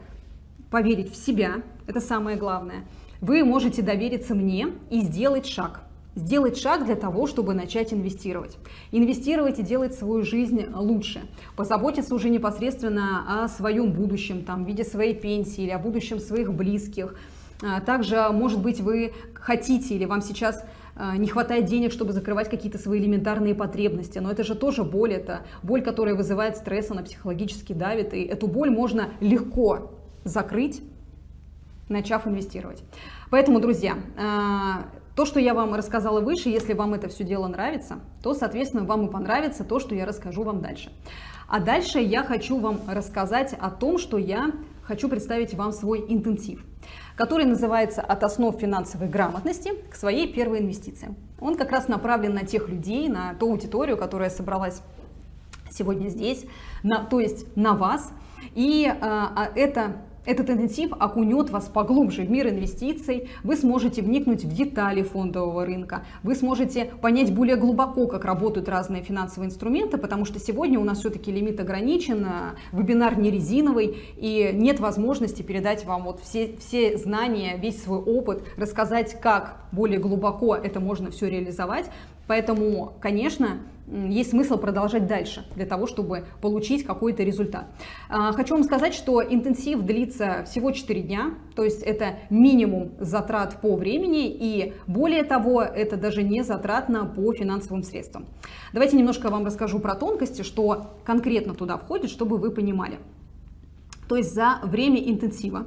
поверить в себя, это самое главное. Вы можете довериться мне и сделать шаг. Сделать шаг для того, чтобы начать инвестировать. Инвестировать и делать свою жизнь лучше. Позаботиться уже непосредственно о своем будущем, там, в виде своей пенсии или о будущем своих близких – также, может быть, вы хотите или вам сейчас а, не хватает денег, чтобы закрывать какие-то свои элементарные потребности. Но это же тоже боль, это боль, которая вызывает стресс, она психологически давит. И эту боль можно легко закрыть, начав инвестировать. Поэтому, друзья, а, то, что я вам рассказала выше, если вам это все дело нравится, то, соответственно, вам и понравится то, что я расскажу вам дальше. А дальше я хочу вам рассказать о том, что я хочу представить вам свой интенсив который называется «От основ финансовой грамотности к своей первой инвестиции». Он как раз направлен на тех людей, на ту аудиторию, которая собралась сегодня здесь, на, то есть на вас. И а, это этот интенсив окунет вас поглубже в мир инвестиций, вы сможете вникнуть в детали фондового рынка, вы сможете понять более глубоко, как работают разные финансовые инструменты, потому что сегодня у нас все-таки лимит ограничен, а, вебинар не резиновый, и нет возможности передать вам вот все, все знания, весь свой опыт, рассказать, как более глубоко это можно все реализовать. Поэтому, конечно, есть смысл продолжать дальше для того, чтобы получить какой-то результат. А, хочу вам сказать, что интенсив длится всего 4 дня, то есть это минимум затрат по времени и более того, это даже не затратно по финансовым средствам. Давайте немножко вам расскажу про тонкости, что конкретно туда входит, чтобы вы понимали. То есть за время интенсива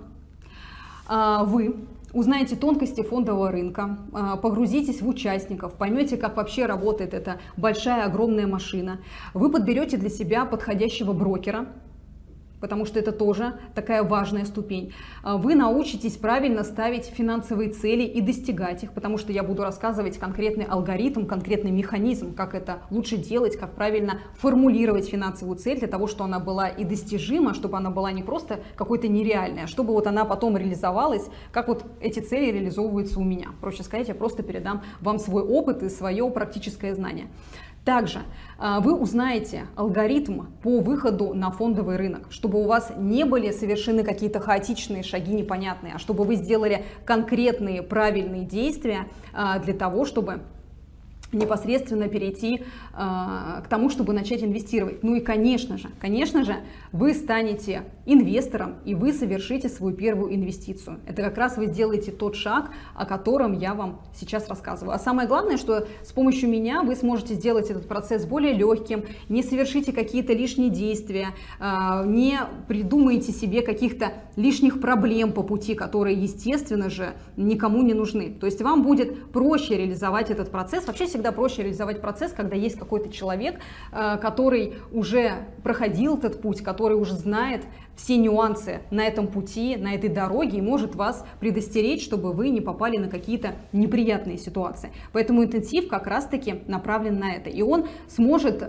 а, вы узнаете тонкости фондового рынка, а, погрузитесь в участников, поймете, как вообще работает эта большая, огромная машина. Вы подберете для себя подходящего брокера, потому что это тоже такая важная ступень. А, вы научитесь правильно ставить финансовые цели и достигать их, потому что я буду рассказывать конкретный алгоритм, конкретный механизм, как это лучше делать, как правильно формулировать финансовую цель для того, чтобы она была и достижима, чтобы она была не просто какой-то нереальной, а чтобы вот она потом реализовалась, как вот эти цели реализовываются у меня. Проще сказать, я просто передам вам свой опыт и свое практическое знание. Также а, вы узнаете алгоритм по выходу на фондовый рынок, чтобы у вас не были совершены какие-то хаотичные шаги непонятные, а чтобы вы сделали конкретные правильные действия а, для того, чтобы непосредственно перейти э, к тому, чтобы начать инвестировать. Ну и, конечно же, конечно же, вы станете инвестором и вы совершите свою первую инвестицию. Это как раз вы сделаете тот шаг, о котором я вам сейчас рассказываю. А самое главное, что с помощью меня вы сможете сделать этот процесс более легким, не совершите какие-то лишние действия, э, не придумайте себе каких-то лишних проблем по пути, которые, естественно же, никому не нужны. То есть вам будет проще реализовать этот процесс. Вообще всегда проще реализовать процесс, когда есть какой-то человек, э, который уже проходил этот путь, который уже знает все нюансы на этом пути, на этой дороге и может вас предостеречь, чтобы вы не попали на какие-то неприятные ситуации. Поэтому интенсив как раз-таки направлен на это. И он сможет э,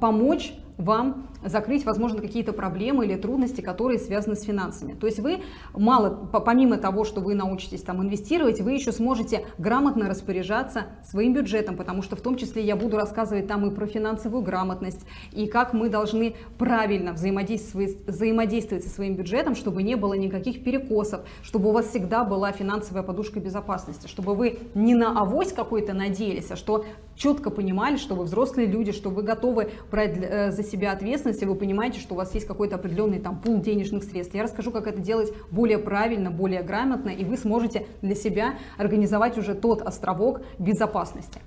помочь вам закрыть, возможно, какие-то проблемы или трудности, которые связаны с финансами. То есть вы мало, помимо того, что вы научитесь там инвестировать, вы еще сможете грамотно распоряжаться своим бюджетом, потому что в том числе я буду рассказывать там и про финансовую грамотность, и как мы должны правильно взаимодействовать, взаимодействовать со своим бюджетом, чтобы не было никаких перекосов, чтобы у вас всегда была финансовая подушка безопасности, чтобы вы не на авось какой-то надеялись, а что четко понимали, что вы взрослые люди, что вы готовы брать э, за себя ответственность, и вы понимаете, что у вас есть какой-то определенный там пул денежных средств. Я расскажу, как это делать более правильно, более грамотно, и вы сможете для себя организовать уже тот островок безопасности.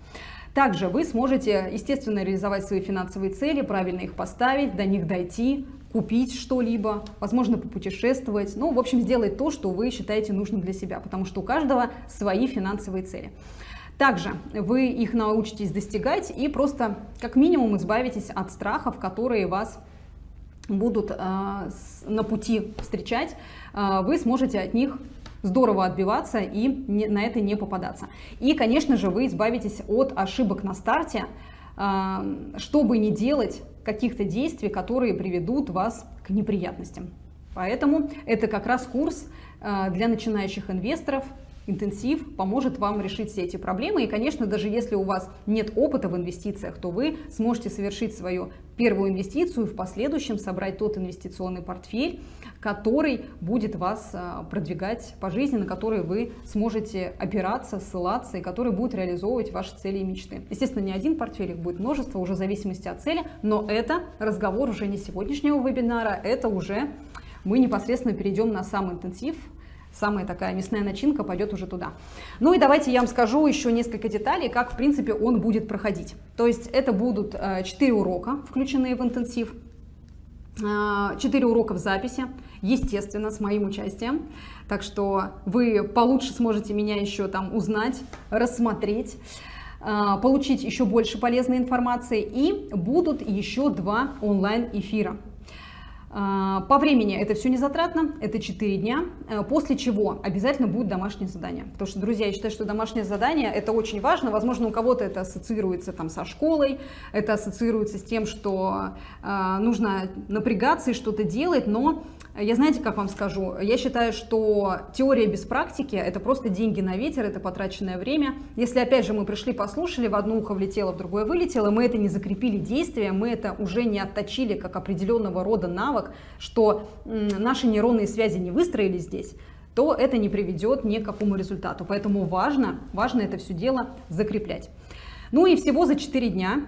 Также вы сможете, естественно, реализовать свои финансовые цели, правильно их поставить, до них дойти, купить что-либо, возможно, попутешествовать. Ну, в общем, сделать то, что вы считаете нужным для себя, потому что у каждого свои финансовые цели. Также вы их научитесь достигать и просто как минимум избавитесь от страхов, которые вас будут э, на пути встречать. Э, вы сможете от них здорово отбиваться и не, на это не попадаться. И, конечно же, вы избавитесь от ошибок на старте, э, чтобы не делать каких-то действий, которые приведут вас к неприятностям. Поэтому это как раз курс э, для начинающих инвесторов, интенсив поможет вам решить все эти проблемы. И, конечно, даже если у вас нет опыта в инвестициях, то вы сможете совершить свою первую инвестицию и в последующем собрать тот инвестиционный портфель, который будет вас а, продвигать по жизни, на который вы сможете опираться, ссылаться и который будет реализовывать ваши цели и мечты. Естественно, не один портфель, их будет множество, уже в зависимости от цели, но это разговор уже не сегодняшнего вебинара, это уже мы непосредственно перейдем на сам интенсив, самая такая мясная начинка пойдет уже туда. Ну и давайте я вам скажу еще несколько деталей, как в принципе он будет проходить. То есть это будут 4 э, урока, включенные в интенсив, 4 э, урока в записи, естественно, с моим участием. Так что вы получше сможете меня еще там узнать, рассмотреть э, получить еще больше полезной информации и будут еще два онлайн эфира. А, по времени это все не затратно, это 4 дня, э, после чего обязательно будет домашнее задание. Потому что, друзья, я считаю, что домашнее задание это очень важно. Возможно, у кого-то это ассоциируется там со школой, это ассоциируется с тем, что э, нужно напрягаться и что-то делать, но я знаете, как вам скажу? Я считаю, что теория без практики – это просто деньги на ветер, это потраченное время. Если, опять же, мы пришли, послушали, в одно ухо влетело, в другое вылетело, мы это не закрепили действия, мы это уже не отточили как определенного рода навык, что наши нейронные связи не выстроились здесь, то это не приведет ни к какому результату. Поэтому важно, важно это все дело закреплять. Ну и всего за 4 дня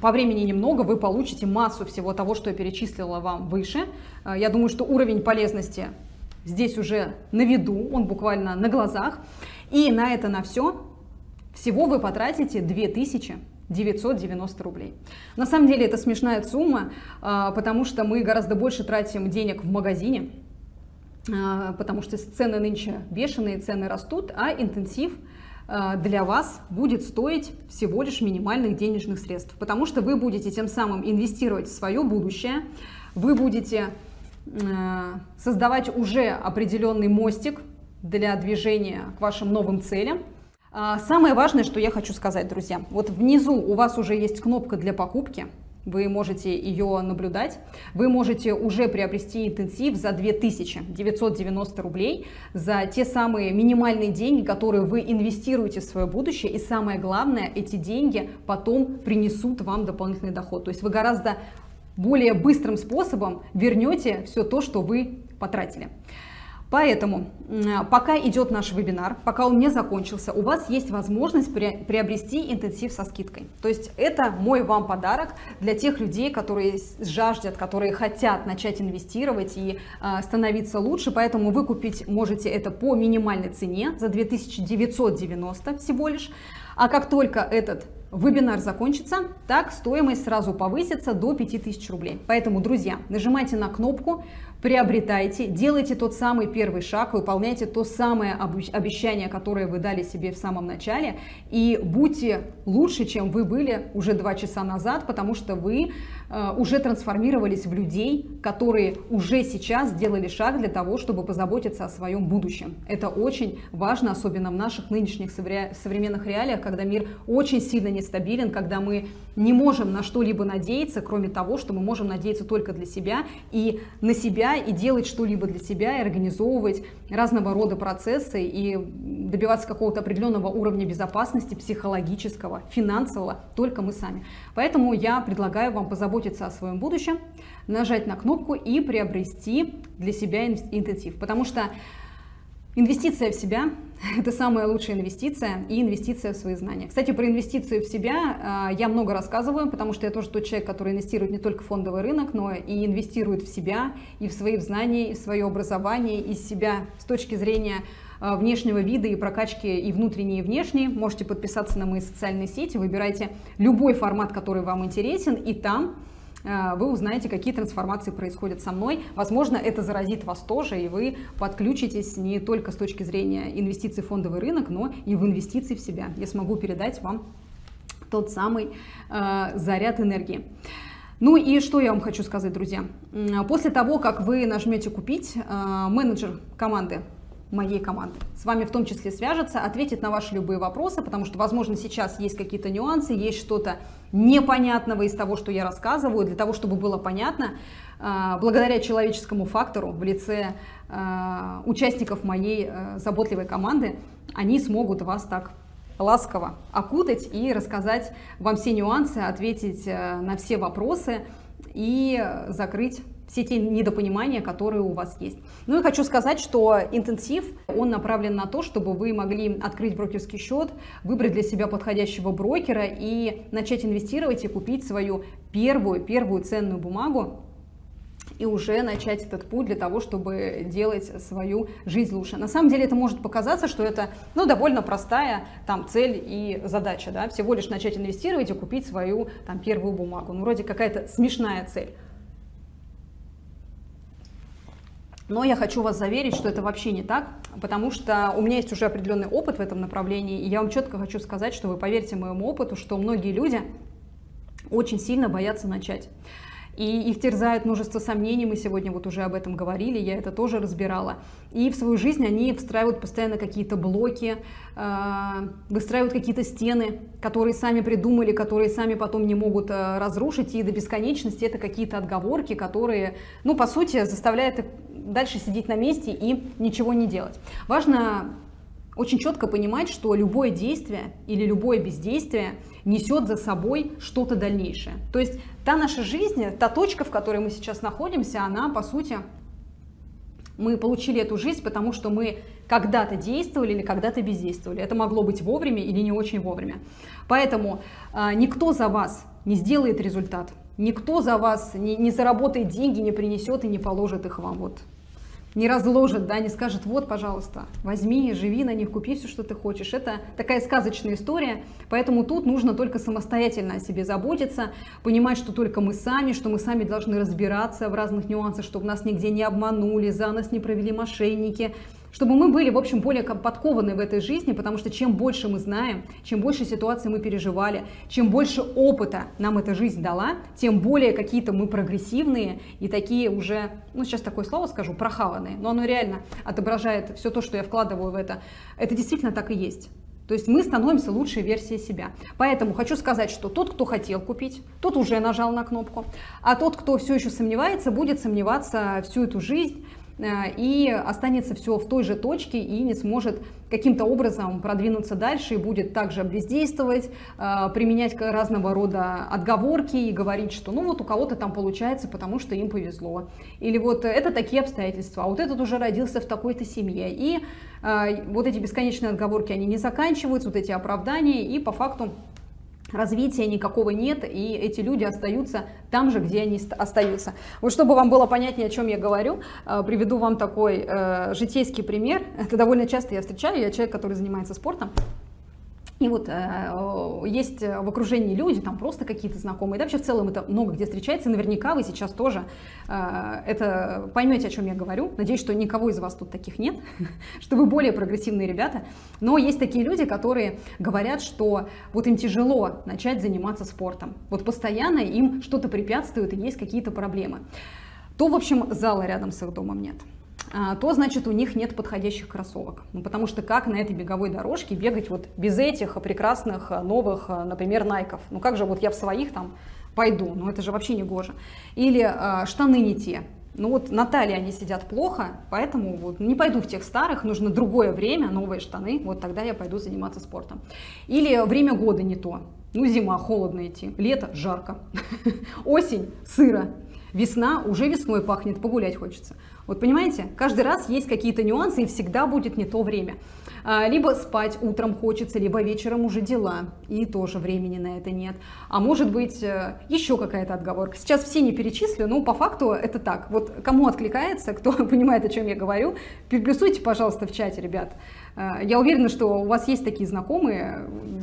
по времени немного, вы получите массу всего того, что я перечислила вам выше. Э, я думаю, что уровень полезности здесь уже на виду, он буквально на глазах. И на это на все всего вы потратите 2990 рублей. На самом деле это смешная сумма, э, потому что мы гораздо больше тратим денег в магазине, э, потому что цены нынче бешеные, цены растут, а интенсив – для вас будет стоить всего лишь минимальных денежных средств, потому что вы будете тем самым инвестировать в свое будущее, вы будете э, создавать уже определенный мостик для движения к вашим новым целям. А самое важное, что я хочу сказать, друзья, вот внизу у вас уже есть кнопка для покупки, вы можете ее наблюдать. Вы можете уже приобрести интенсив за 2990 рублей, за те самые минимальные деньги, которые вы инвестируете в свое будущее. И самое главное, эти деньги потом принесут вам дополнительный доход. То есть вы гораздо более быстрым способом вернете все то, что вы потратили. Поэтому пока идет наш вебинар, пока он не закончился, у вас есть возможность приобрести интенсив со скидкой. То есть это мой вам подарок для тех людей, которые жаждят, которые хотят начать инвестировать и а, становиться лучше. Поэтому вы купить можете это по минимальной цене за 2990 всего лишь. А как только этот вебинар закончится, так стоимость сразу повысится до 5000 рублей. Поэтому, друзья, нажимайте на кнопку приобретайте, делайте тот самый первый шаг, выполняйте то самое обещание, которое вы дали себе в самом начале, и будьте лучше, чем вы были уже два часа назад, потому что вы уже трансформировались в людей, которые уже сейчас сделали шаг для того, чтобы позаботиться о своем будущем. Это очень важно, особенно в наших нынешних современных реалиях, когда мир очень сильно нестабилен, когда мы не можем на что-либо надеяться, кроме того, что мы можем надеяться только для себя и на себя и делать что-либо для себя, и организовывать разного рода процессы, и добиваться какого-то определенного уровня безопасности психологического, финансового, только мы сами. Поэтому я предлагаю вам позаботиться о своем будущем, нажать на кнопку и приобрести для себя интенсив. Потому что Инвестиция в себя – это самая лучшая инвестиция и инвестиция в свои знания. Кстати, про инвестицию в себя а, я много рассказываю, потому что я тоже тот человек, который инвестирует не только в фондовый рынок, но и инвестирует в себя, и в свои знания, и в свое образование, и себя с точки зрения э, внешнего вида и прокачки и внутренней, и внешней. Можете подписаться на мои социальные сети, выбирайте любой формат, который вам интересен, и там вы узнаете, какие трансформации происходят со мной. Возможно, это заразит вас тоже, и вы подключитесь не только с точки зрения инвестиций в фондовый рынок, но и в инвестиции в себя. Я смогу передать вам тот самый э, заряд энергии. Ну и что я вам хочу сказать, друзья. После того, как вы нажмете «Купить», э, менеджер команды моей команды. С вами в том числе свяжется, ответит на ваши любые вопросы, потому что, возможно, сейчас есть какие-то нюансы, есть что-то непонятного из того, что я рассказываю. Для того, чтобы было понятно, э, благодаря человеческому фактору в лице э, участников моей заботливой команды, они смогут вас так ласково окутать и рассказать вам все нюансы, ответить э, на все вопросы и закрыть все те недопонимания, которые у вас есть. Ну и хочу сказать, что интенсив, он направлен на то, чтобы вы могли открыть брокерский счет, выбрать для себя подходящего брокера и начать инвестировать и купить свою первую, первую ценную бумагу, и уже начать этот путь для того, чтобы делать свою жизнь лучше. На самом деле это может показаться, что это ну, довольно простая там, цель и задача. Да? Всего лишь начать инвестировать и купить свою там, первую бумагу. Ну, вроде какая-то смешная цель. Но я хочу вас заверить, что это вообще не так, потому что у меня есть уже определенный опыт в этом направлении, и я вам четко хочу сказать, что вы поверьте моему опыту, что многие люди очень сильно боятся начать и их терзает множество сомнений, мы сегодня вот уже об этом говорили, я это тоже разбирала. И в свою жизнь они встраивают постоянно какие-то блоки, а, выстраивают какие-то стены, которые сами придумали, которые сами потом не могут а, разрушить, и до бесконечности это какие-то отговорки, которые, ну, по сути, заставляют их дальше сидеть на месте и ничего не делать. Важно очень четко понимать, что любое действие или любое бездействие несет за собой что-то дальнейшее. То есть та наша жизнь, та точка, в которой мы сейчас находимся, она, по сути, мы получили эту жизнь, потому что мы когда-то действовали или когда-то бездействовали. Это могло быть вовремя или не очень вовремя. Поэтому э, никто за вас не сделает результат, никто за вас не, не заработает деньги, не принесет и не положит их вам. Вот не разложит, да, не скажет, вот, пожалуйста, возьми, живи на них, купи все, что ты хочешь. Это такая сказочная история, поэтому тут нужно только самостоятельно о себе заботиться, понимать, что только мы сами, что мы сами должны разбираться в разных нюансах, чтобы нас нигде не обманули, за нас не провели мошенники, чтобы мы были, в общем, более подкованы в этой жизни, потому что чем больше мы знаем, чем больше ситуаций мы переживали, чем больше опыта нам эта жизнь дала, тем более какие-то мы прогрессивные и такие уже, ну сейчас такое слово скажу, прохаванные, но оно реально отображает все то, что я вкладываю в это. Это действительно так и есть. То есть мы становимся лучшей версией себя. Поэтому хочу сказать, что тот, кто хотел купить, тот уже нажал на кнопку, а тот, кто все еще сомневается, будет сомневаться всю эту жизнь, и останется все в той же точке и не сможет каким-то образом продвинуться дальше и будет также бездействовать, э, применять разного рода отговорки и говорить, что ну вот у кого-то там получается, потому что им повезло. Или вот это такие обстоятельства, а вот этот уже родился в такой-то семье. И э, вот эти бесконечные отговорки, они не заканчиваются, вот эти оправдания, и по факту развития никакого нет, и эти люди остаются там же, где они остаются. Вот чтобы вам было понятнее, о чем я говорю, э, приведу вам такой э, житейский пример. Это довольно часто я встречаю, я человек, который занимается спортом, и вот э, есть в окружении люди, там просто какие-то знакомые, да вообще в целом это много где встречается, наверняка вы сейчас тоже э, это поймете, о чем я говорю. Надеюсь, что никого из вас тут таких нет, что вы более прогрессивные ребята. Но есть такие люди, которые говорят, что вот им тяжело начать заниматься спортом. Вот постоянно им что-то препятствует и есть какие-то проблемы. То, в общем, зала рядом с их домом нет. А, то значит у них нет подходящих кроссовок. Ну, потому что как на этой беговой дорожке бегать вот без этих прекрасных а, новых, а, например, найков? Ну как же вот я в своих там пойду? Ну это же вообще не гоже. Или э, штаны не те. Ну вот на талии они сидят плохо, поэтому вот не пойду в тех старых, нужно другое время, новые штаны, вот тогда я пойду заниматься спортом. Или время года не то. Ну зима, холодно идти, лето, жарко, осень, сыро. Весна, уже весной пахнет, погулять хочется. Вот понимаете, каждый раз есть какие-то нюансы и всегда будет не то время. А, либо спать утром хочется, либо вечером уже дела, и тоже времени на это нет. А может быть э, еще какая-то отговорка. Сейчас все не перечислю, но по факту это так. Вот кому откликается, кто понимает, о чем я говорю, плюсуйте, пожалуйста, в чате, ребят. А, я уверена, что у вас есть такие знакомые,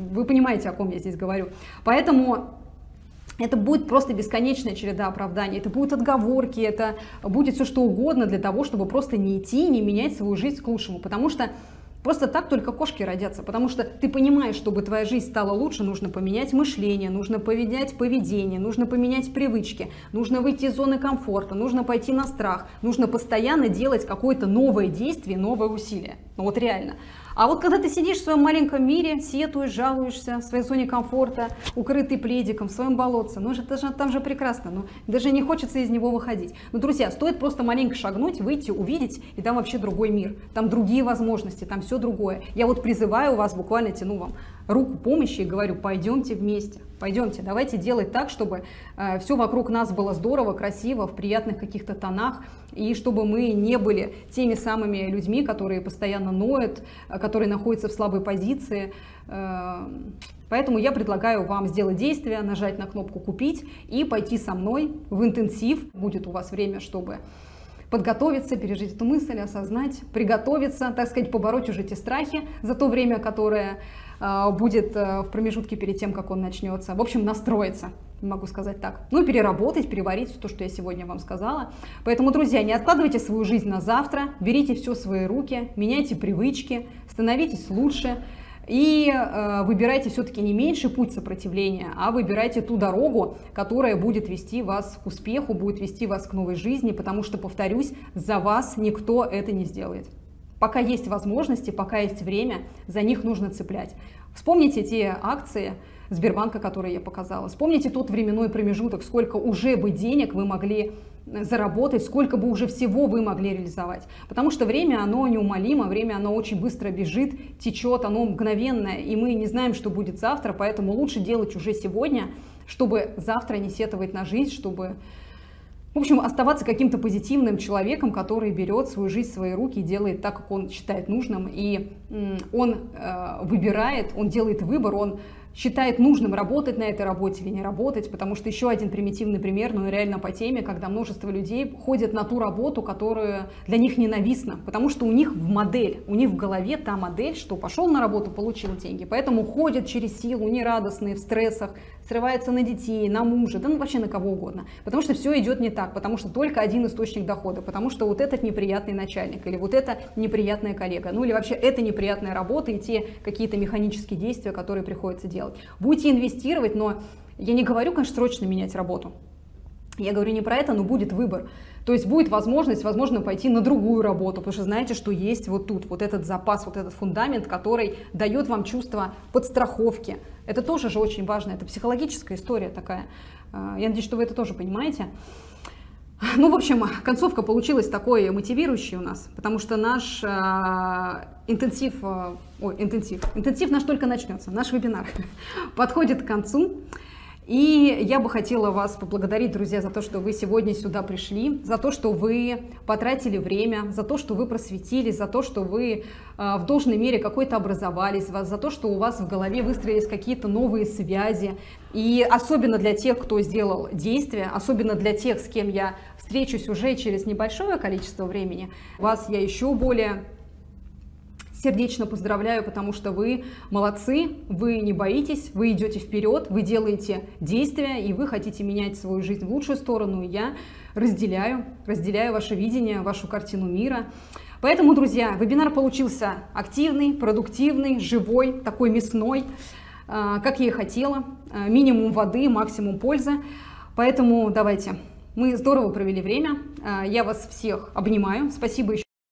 вы понимаете, о ком я здесь говорю. Поэтому это будет просто бесконечная череда оправданий, это будут отговорки, это будет все что угодно для того, чтобы просто не идти, не менять свою жизнь к лучшему. Потому что Просто так только кошки родятся, потому что ты понимаешь, чтобы твоя жизнь стала лучше, нужно поменять мышление, нужно поменять поведение, нужно поменять привычки, нужно выйти из зоны комфорта, нужно пойти на страх, нужно постоянно делать какое-то новое действие, новое усилие. Ну вот реально. А вот когда ты сидишь в своем маленьком мире, сетуешь, жалуешься в своей зоне комфорта, укрытый пледиком, в своем болотце, ну это же, там же прекрасно, ну даже не хочется из него выходить. Ну, друзья, стоит просто маленько шагнуть, выйти, увидеть, и там вообще другой мир, там другие возможности, там все другое. Я вот призываю вас, буквально тяну вам руку помощи и говорю, пойдемте вместе, пойдемте, давайте делать так, чтобы э, все вокруг нас было здорово, красиво, в приятных каких-то тонах, и чтобы мы не были теми самыми людьми, которые постоянно ноют, э, которые находятся в слабой позиции. Э, поэтому я предлагаю вам сделать действие, нажать на кнопку «Купить» и пойти со мной в интенсив. Будет у вас время, чтобы подготовиться, пережить эту мысль, осознать, приготовиться, так сказать, побороть уже те страхи за то время, которое будет э, в промежутке перед тем, как он начнется. В общем, настроиться, могу сказать так. Ну, переработать, переварить все то, что я сегодня вам сказала. Поэтому, друзья, не откладывайте свою жизнь на завтра, берите все в свои руки, меняйте привычки, становитесь лучше. И э, выбирайте все-таки не меньший путь сопротивления, а выбирайте ту дорогу, которая будет вести вас к успеху, будет вести вас к новой жизни, потому что, повторюсь, за вас никто это не сделает. Пока есть возможности, пока есть время, за них нужно цеплять. Вспомните те акции Сбербанка, которые я показала. Вспомните тот временной промежуток, сколько уже бы денег вы могли заработать, сколько бы уже всего вы могли реализовать. Потому что время, оно неумолимо, время, оно очень быстро бежит, течет, оно мгновенное, и мы не знаем, что будет завтра, поэтому лучше делать уже сегодня, чтобы завтра не сетовать на жизнь, чтобы в общем, оставаться каким-то позитивным человеком, который берет свою жизнь в свои руки и делает так, как он считает нужным. И он э, выбирает, он делает выбор, он считает нужным работать на этой работе или не работать, потому что еще один примитивный пример, ну, реально по теме, когда множество людей ходят на ту работу, которая для них ненавистна, потому что у них в модель, у них в голове та модель, что пошел на работу, получил деньги, поэтому ходят через силу, нерадостные, в стрессах, срываются на детей, на мужа, да ну вообще на кого угодно, потому что все идет не так, потому что только один источник дохода, потому что вот этот неприятный начальник или вот это неприятная коллега, ну или вообще это неприятная работа и те какие-то механические действия, которые приходится делать. Будете инвестировать, но я не говорю, конечно, срочно менять работу. Я говорю не про это, но будет выбор. То есть будет возможность, возможно, пойти на другую работу, потому что знаете, что есть вот тут, вот этот запас, вот этот фундамент, который дает вам чувство подстраховки. Это тоже же очень важно, это психологическая история такая. А, я надеюсь, что вы это тоже понимаете. Ну, в общем, концовка получилась такой мотивирующей у нас, потому что наш э, интенсив, э, ой, интенсив, интенсив наш только начнется, наш вебинар подходит к концу. И я бы хотела вас поблагодарить, друзья, за то, что вы сегодня сюда пришли, за то, что вы потратили время, за то, что вы просветились, за то, что вы э, в должной мере какой-то образовались, за то, что у вас в голове выстроились какие-то новые связи. И особенно для тех, кто сделал действия, особенно для тех, с кем я встречусь уже через небольшое количество времени, вас я еще более сердечно поздравляю, потому что вы молодцы, вы не боитесь, вы идете вперед, вы делаете действия, и вы хотите менять свою жизнь в лучшую сторону. я разделяю, разделяю ваше видение, вашу картину мира. Поэтому, друзья, вебинар получился активный, продуктивный, живой, такой мясной, а, как я и хотела. А, минимум воды, максимум пользы. Поэтому давайте. Мы здорово провели время. А, я вас всех обнимаю. Спасибо еще.